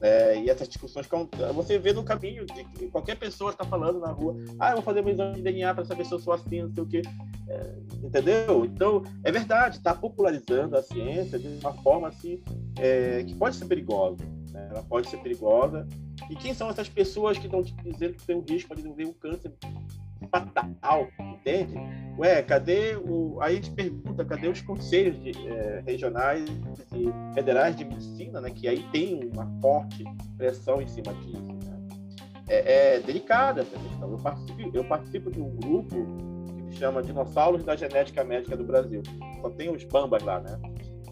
É, e essas discussões você vê no caminho de que qualquer pessoa está falando na rua, ah, eu vou fazer um exame de DNA para saber se eu sou assim, não sei o quê. É, entendeu? Então, é verdade, está popularizando a ciência de uma forma assim, é, que pode ser perigosa. Né? Ela pode ser perigosa. E quem são essas pessoas que estão te dizendo que tem um risco de desenvolver um câncer fatal, entende? Ué, cadê o. Aí a gente pergunta, cadê os conselhos de, é, regionais e federais de medicina, né? Que aí tem uma forte pressão em cima disso. Né? É, é delicada essa questão. Eu participo, eu participo de um grupo que se chama Dinossauros da Genética Médica do Brasil. Só tem os bambas lá, né?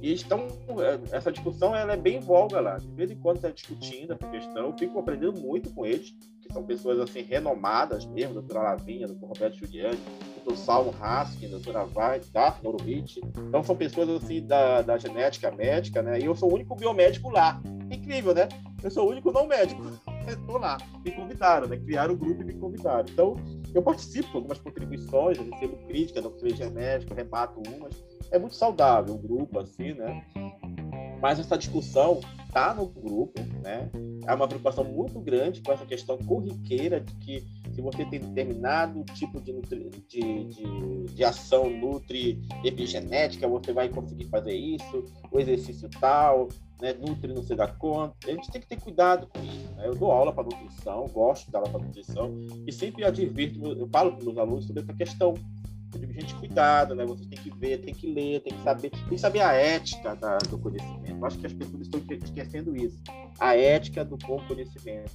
E estão, é, essa discussão ela é bem volga lá. De vez em quando está discutindo essa questão, eu fico aprendendo muito com eles, que são pessoas assim renomadas mesmo, doutora Lavinha, doutor Roberto Giuliani, doutor Salmo Haskin, doutora Vai, Daphne Horowitz. Então são pessoas assim da, da genética médica, né? E eu sou o único biomédico lá. Incrível, né? Eu sou o único não médico. *laughs* Estou lá. Me convidaram, né? Criaram o um grupo e me convidaram. Então, eu participo de algumas contribuições, recebo crítica da genética, rebato umas é muito saudável o grupo, assim, né? Mas essa discussão tá no grupo, né? É uma preocupação muito grande com essa questão corriqueira de que se você tem determinado tipo de, nutri, de, de, de, ação nutri epigenética, você vai conseguir fazer isso, o exercício tal, né, nutri não se dá conta. A gente tem que ter cuidado com isso. Né? Eu dou aula para nutrição, gosto de dar aula para nutrição e sempre advirto, eu falo para os meus alunos sobre essa questão. Eu digo, gente, cuidado, né? Vocês têm que ver, tem que ler, tem que saber, tem que saber a ética da, do conhecimento. Eu acho que as pessoas estão esquecendo isso. A ética do bom conhecimento,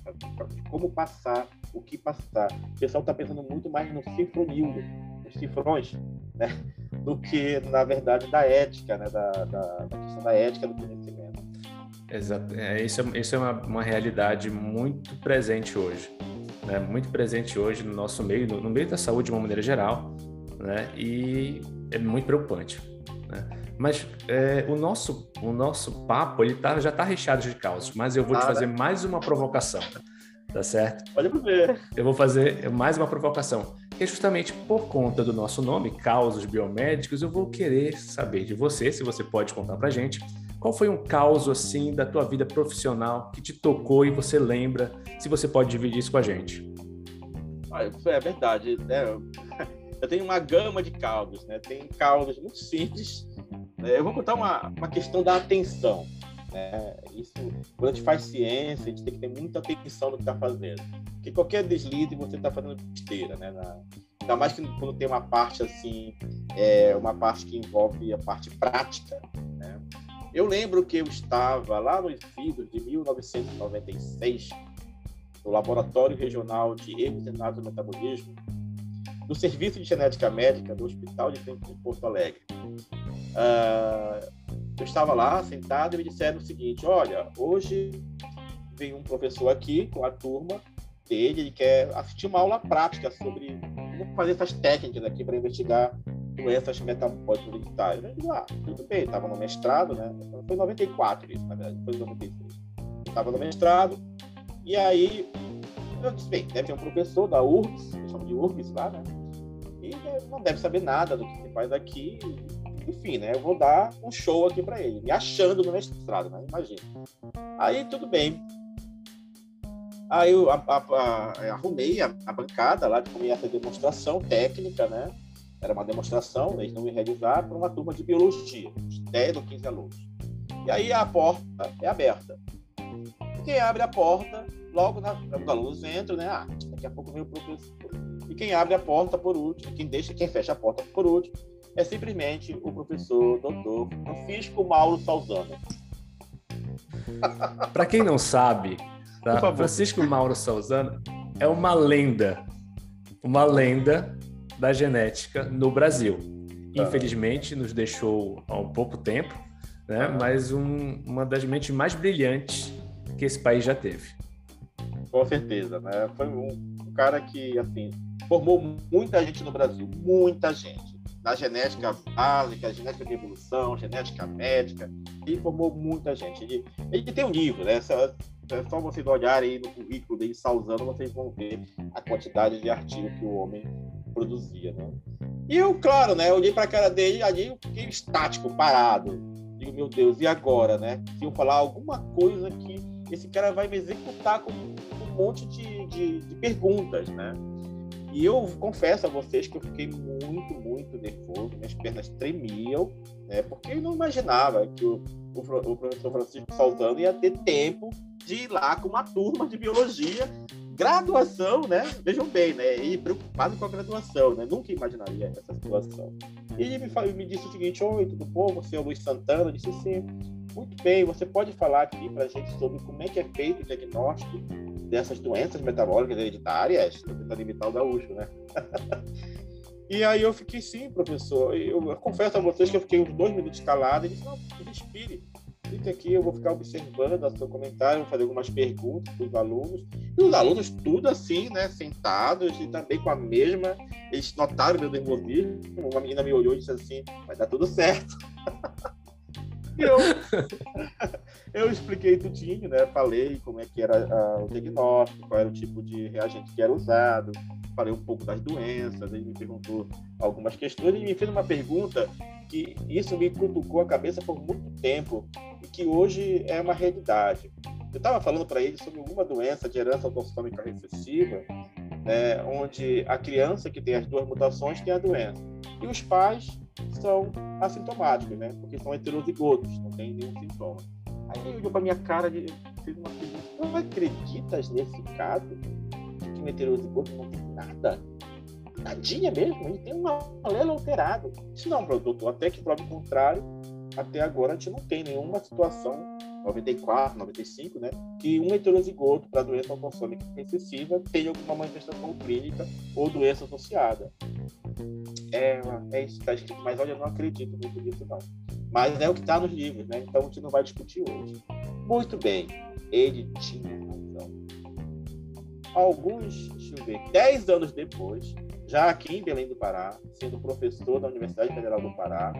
como passar, o que passar. O pessoal está pensando muito mais no cifronil, nos cifrões, né? Do que, na verdade, da ética, né? Da, da, da questão da ética do conhecimento. Exato. É, isso é, isso é uma, uma realidade muito presente hoje. Né? Muito presente hoje no nosso meio, no, no meio da saúde de uma maneira geral, né? E é muito preocupante. Né? Mas é, o, nosso, o nosso papo ele tá, já está recheado de causas, mas eu vou te fazer mais uma provocação, tá certo? Pode ver. Eu vou fazer mais uma provocação, que é justamente por conta do nosso nome, Causos Biomédicos, eu vou querer saber de você, se você pode contar para gente, qual foi um caos assim da tua vida profissional que te tocou e você lembra? Se você pode dividir isso com a gente. É verdade. Né? Eu tenho uma gama de causos, né? Tem causos muito simples. Né? Eu vou contar uma, uma questão da atenção. Né? Isso, quando a gente faz ciência, a gente tem que ter muita atenção no que está fazendo. Porque qualquer deslize você está fazendo besteira, né? Na, ainda mais que quando tem uma parte assim, é, uma parte que envolve a parte prática, né? Eu lembro que eu estava lá nos idos de 1996, no Laboratório Regional de Hemocentinato e Metabolismo, do Serviço de Genética Médica do Hospital de Clínica de Porto Alegre. Uh, eu estava lá sentado e me disseram o seguinte: olha, hoje vem um professor aqui com a turma dele, ele quer assistir uma aula prática sobre como fazer essas técnicas aqui para investigar doenças metabólicas hereditárias. Eu digo, ah, tudo bem, estava no mestrado, né? Foi em 94 isso, na verdade, foi em 96. Estava no mestrado, e aí eu disse, bem, deve ter um professor da URGS, eu de URGS lá, né? Né, não deve saber nada do que se faz aqui. Enfim, né? Eu vou dar um show aqui para ele, me achando no mestrado, né? Imagina. Aí tudo bem. Aí eu a, a, a, arrumei a, bancada lá como ia essa demonstração técnica, né? Era uma demonstração, eles não iam realizar para uma turma de biologia, 10 ou 15 alunos. E aí a porta é aberta. Quem abre a porta, logo na, os alunos entram, né? Ah, daqui a pouco vem o professor. E quem abre a porta por último, quem deixa, quem fecha a porta por último, é simplesmente o professor doutor Francisco Mauro Salzano. *laughs* Para quem não sabe, tá? Francisco Mauro Salzano é uma lenda, uma lenda da genética no Brasil. Ah. Infelizmente, nos deixou há um pouco tempo, né? Ah. mas um, uma das mentes mais brilhantes que esse país já teve. Com certeza, né? Foi um, um cara que, assim, formou muita gente no Brasil, muita gente. Na genética básica, genética de evolução, genética médica, ele formou muita gente. Ele, ele tem um livro, né? Só, é só vocês olharem aí no currículo dele, Salzano, vocês vão ver a quantidade de artigos que o homem produzia, né? E eu, claro, né, eu olhei para a cara dele ali eu fiquei estático, parado. Digo, meu Deus, e agora, né? Se eu falar alguma coisa que esse cara vai me executar com, um monte de, de, de perguntas, né? E eu confesso a vocês que eu fiquei muito, muito nervoso, minhas pernas tremiam, né? Porque eu não imaginava que o, o, o professor Francisco Salzano ia ter tempo de ir lá com uma turma de biologia graduação, né? Vejam bem, né? E preocupado com a graduação, né? Nunca imaginaria essa situação. E ele me, falou, me disse o seguinte: Oi, tudo bom? Você é o Luiz Santana? Eu disse sim. Muito bem, você pode falar aqui para a gente sobre como é que é feito o diagnóstico dessas doenças metabólicas hereditárias? Estou tentando imitar o gaúcho, né? *laughs* e aí eu fiquei, sim, professor. Eu, eu confesso a vocês que eu fiquei uns dois minutos calado e disse: Não, respire fique aqui, eu vou ficar observando o seu comentário, vou fazer algumas perguntas para os alunos. E os alunos, tudo assim, né, sentados e também com a mesma. Eles notaram meu nervosismo. Uma menina me olhou e disse assim: vai dar tudo certo. *laughs* eu, *laughs* eu expliquei tudinho, né? Falei como é que era uh, o diagnóstico, qual era o tipo de reagente que era usado, falei um pouco das doenças, ele me perguntou algumas questões e me fez uma pergunta que isso me cutucou a cabeça por muito tempo e que hoje é uma realidade. Eu estava falando para ele sobre alguma doença de herança autossômica recessiva né, onde a criança que tem as duas mutações tem a doença. E os pais são assintomáticos, né? Porque são heterozigotos, não tem nenhum sintoma. Aí ele olhou para minha cara e fez uma pergunta: Não acreditas nesse caso? Que o heterozigoto não tem nada? Nadinha mesmo? Ele tem um alelo alterado. Se não, doutor, até que prove o contrário, até agora a gente não tem nenhuma situação 94, 95, né, que um heterozigoto para doença autossômica recessiva tem alguma manifestação clínica ou doença associada. É, é isso que está escrito, mas olha, eu não acredito muito nisso, não. Mas é o que está nos livros, né? Então a gente não vai discutir hoje. Muito bem, ele tinha razão. Alguns, deixa eu ver, 10 anos depois, já aqui em Belém do Pará, sendo professor da Universidade Federal do Pará,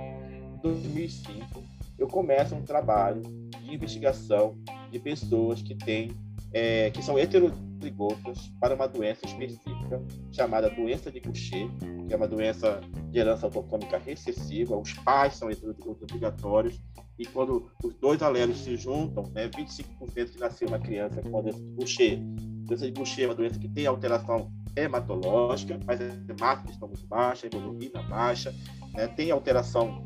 2005, eu começo um trabalho de investigação de pessoas que têm é, que são para uma doença específica chamada doença de Gaucher, que é uma doença de herança autossômica recessiva. Os pais são obrigatórios e quando os dois alelos se juntam, né, 25% que nasceu uma criança com a doença de Gaucher. A doença de Gaucher é uma doença que tem alteração hematológica, mas as hemácias estão muito baixas, a hemoglobina baixa, né, tem alteração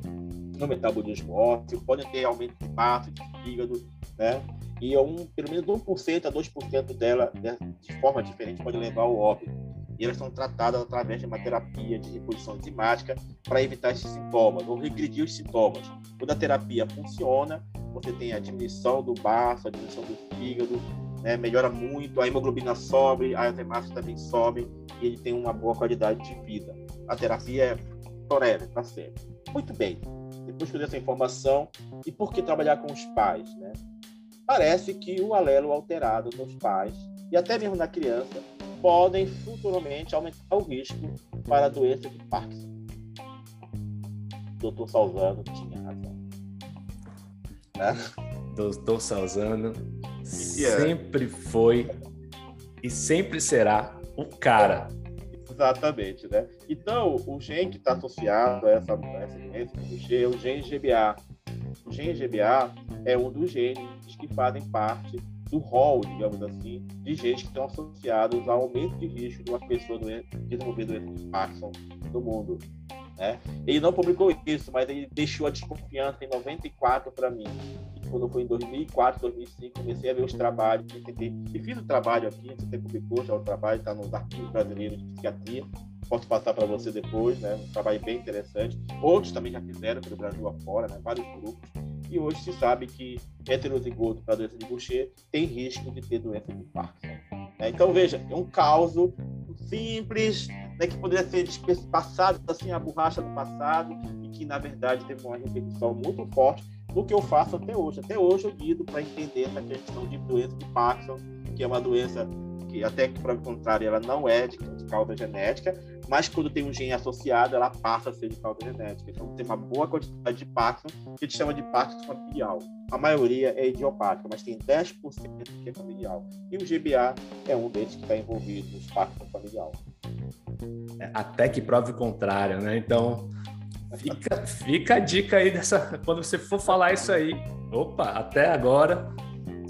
no metabolismo ósseo, podem ter aumento de massa, de fígado, né? E um, pelo menos 1% a 2% dela, né, de forma diferente, pode levar ao óbito. E elas são tratadas através de uma terapia de reposição enzimática para evitar esses sintomas, ou regredir os sintomas. Quando a terapia funciona, você tem a diminuição do baço, a diminuição do fígado, né, melhora muito, a hemoglobina sobe, as hemácias também sobem, e ele tem uma boa qualidade de vida. A terapia é forever, para sempre. Muito bem depois que eu essa informação, e por que trabalhar com os pais, né? Parece que o alelo alterado nos pais, e até mesmo na criança, podem futuramente aumentar o risco para a doença de Parkinson. O doutor Salzano tinha razão. Né? Doutor Salzano sempre foi e sempre será o cara Exatamente, né? Então, o gene que está associado a essa, a essa doença é o gene GBA. O gene GBA é um dos genes que fazem parte do rol, digamos assim, de genes que estão associados ao aumento de risco de uma pessoa desenvolver doença de Parkinson no mundo. Né? Ele não publicou isso, mas ele deixou a desconfiança em 94 para mim. E quando foi em 2004, 2005, comecei a ver os trabalhos. E fiz o trabalho aqui, você publicou já o trabalho, está nos arquivos brasileiros de psiquiatria. Posso passar para você depois, né? Um trabalho bem interessante. Outros também já fizeram pelo Brasil afora, né? Vários grupos. E hoje se sabe que heterozigoto para doença de Gaucher tem risco de ter doença de Parkinson. Né? Então, veja, é um caos simples, né, que poderia ser passado assim a borracha do passado e que na verdade teve uma repetição muito forte do que eu faço até hoje. Até hoje eu lido para entender essa questão de doença de Parkinson, que é uma doença que até que para o contrário ela não é de, de causa genética, mas quando tem um gene associado, ela passa a ser de causa genética. Então, tem uma boa quantidade de Parkinson, que a gente chama de Parkinson familiar. A maioria é idiopática, mas tem 10% que é familiar. E o GBA é um deles que está envolvido nos Parkinson familiar. É, até que prove o contrário, né? Então, fica, fica a dica aí dessa. Quando você for falar isso aí, opa, até agora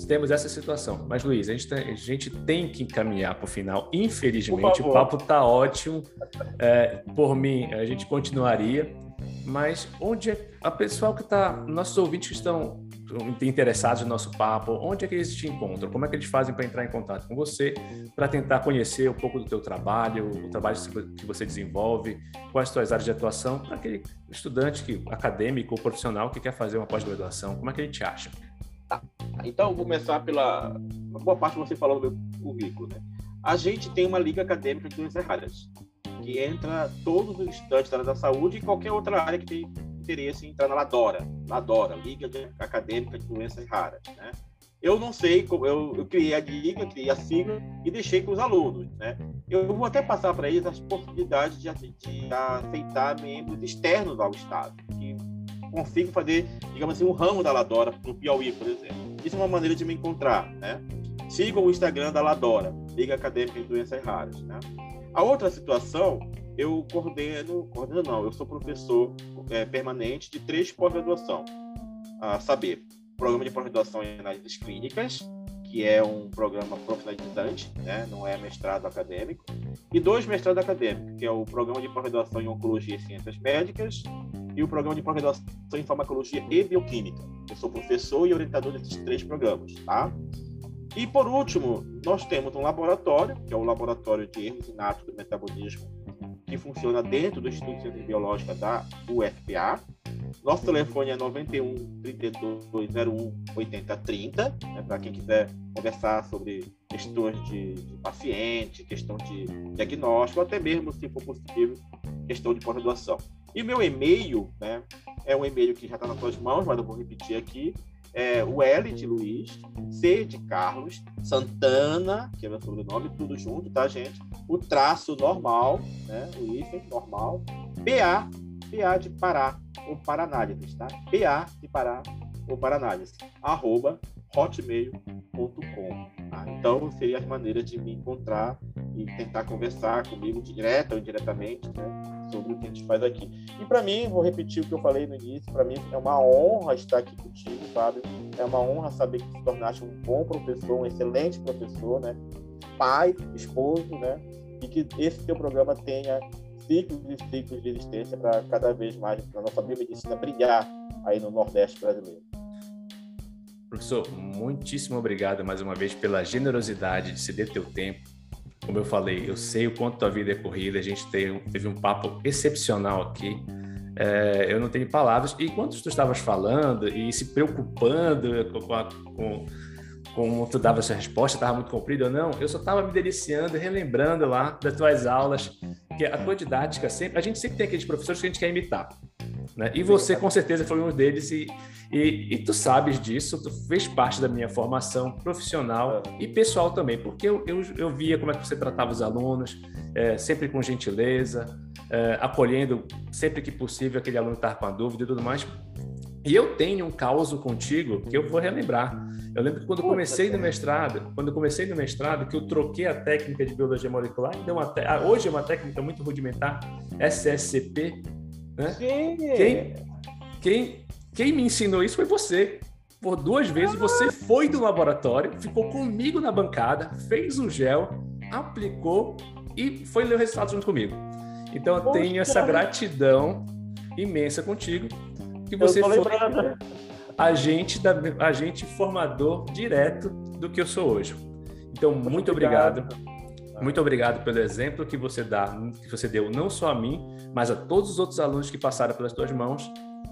temos essa situação. Mas, Luiz, a gente tem, a gente tem que encaminhar para o final. Infelizmente, o papo está ótimo. É, por mim, a gente continuaria. Mas onde é a pessoal que está, nossos ouvintes que estão interessados no nosso papo, onde é que eles te encontram? Como é que eles fazem para entrar em contato com você, para tentar conhecer um pouco do teu trabalho, o trabalho que você desenvolve, quais as suas áreas de atuação, para aquele estudante que, acadêmico ou profissional que quer fazer uma pós-graduação, como é que ele te acha? Tá. Então, vou começar pela uma boa parte que você falou do meu currículo. Né? A gente tem uma liga acadêmica doenças raras, que entra todos os estudantes da área da saúde e qualquer outra área que tem interesse em entrar na LADORA, LADORA, Liga Acadêmica de Doenças Raras. Né? Eu não sei, como eu, eu criei a liga, criei a sigla e deixei para os alunos. Né? Eu vou até passar para eles as possibilidades de, de aceitar membros externos ao Estado, que consigo fazer, digamos assim, um ramo da Ladora no Piauí, por exemplo. Isso é uma maneira de me encontrar, né? Sigam o Instagram da Ladora, Liga Acadêmica de Doenças Raras, né? A outra situação, eu coordeno, coordeno não, eu sou professor é, permanente de três pós-graduação, a saber, programa de pós-graduação em análises clínicas, que é um programa profissionalizante, né? não é mestrado acadêmico, e dois mestrados acadêmicos, que é o programa de pós-graduação em Oncologia e Ciências Médicas e o programa de pós-graduação em Farmacologia e Bioquímica. Eu sou professor e orientador desses três programas. Tá? E, por último, nós temos um laboratório, que é o Laboratório de Erros Inatos do Metabolismo, que funciona dentro do Instituto de Ciências Biológicas da UFPA, nosso telefone é 91 3201 8030, né, para quem quiser conversar sobre questões de, de, paciente, questão de diagnóstico, até mesmo, se for possível, questão de pós-graduação. E meu e-mail, né, é um e-mail que já está nas suas mãos, mas eu vou repetir aqui, é o L de Luiz, C de Carlos, Santana, que é meu sobrenome, tudo junto, tá, gente? O traço normal, né? O hífen normal, PA, PA de Pará, ou para análises, tá? PA de Pará ou para análise, arroba hotmail.com. Tá? Então, seria as maneiras de me encontrar e tentar conversar comigo direto ou indiretamente né, sobre o que a gente faz aqui. E para mim, vou repetir o que eu falei no início, para mim é uma honra estar aqui contigo, Fábio. É uma honra saber que se tornaste um bom professor, um excelente professor, né? pai, esposo, né? e que esse teu programa tenha ciclos e ciclos de existência para cada vez mais a nossa biomedicina brilhar aí no Nordeste brasileiro. Professor, muitíssimo obrigado mais uma vez pela generosidade de ceder teu tempo. Como eu falei, eu sei o quanto tua vida é corrida, a gente teve, um papo excepcional aqui. É, eu não tenho palavras. E enquanto tu estavas falando e se preocupando com, a, com como tu dava essa resposta, estava muito comprida ou não, eu só estava me deliciando, relembrando lá das tuas aulas, que a tua didática sempre, a gente sempre tem aqueles professores que a gente quer imitar, né? E você com certeza foi um deles e, e, e tu sabes disso, tu fez parte da minha formação profissional e pessoal também, porque eu, eu, eu via como é que você tratava os alunos, é, sempre com gentileza, é, acolhendo sempre que possível aquele aluno estava com a dúvida e tudo mais. E eu tenho um caos contigo que eu vou relembrar. Eu lembro que quando eu comecei no mestrado, quando comecei no mestrado, que eu troquei a técnica de biologia molecular, então até, hoje é uma técnica muito rudimentar, SSCP, né? Sim. Quem, quem, quem me ensinou isso foi você. Por duas vezes você foi do laboratório, ficou comigo na bancada, fez o gel, aplicou e foi ler o resultado junto comigo. Então eu tenho essa gratidão imensa contigo que você foi agente, da, agente formador direto do que eu sou hoje. Então, muito, obrigado. obrigado. Muito obrigado pelo exemplo que você dá, que você deu não só a mim, mas a todos os outros alunos que passaram pelas tuas mãos.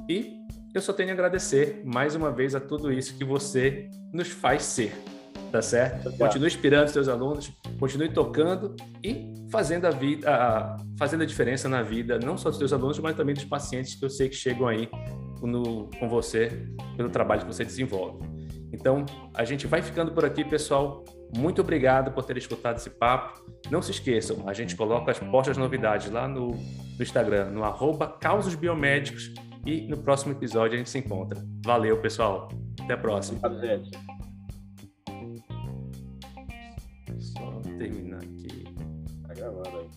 E eu só tenho a agradecer mais uma vez a tudo isso que você nos faz ser. Tá certo? Obrigado. Continue inspirando os seus alunos, continue tocando e fazendo a vida, a, fazendo a diferença na vida, não só dos seus alunos, mas também dos pacientes que eu sei que chegam aí no, com você pelo trabalho que você desenvolve. Então, a gente vai ficando por aqui, pessoal. Muito obrigado por ter escutado esse papo. Não se esqueçam, a gente coloca as postas novidades lá no, no Instagram, no arroba Causos Biomédicos. E no próximo episódio a gente se encontra. Valeu, pessoal. Até a próxima. Até. Só terminar aqui. Tá gravando aí.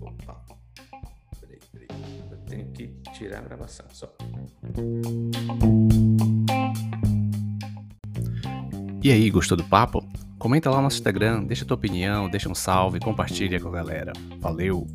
Opa. Peraí, peraí. Eu tenho que tirar a gravação só. E aí, gostou do papo? Comenta lá no nosso Instagram, deixa tua opinião, deixa um salve, compartilha com a galera. Valeu!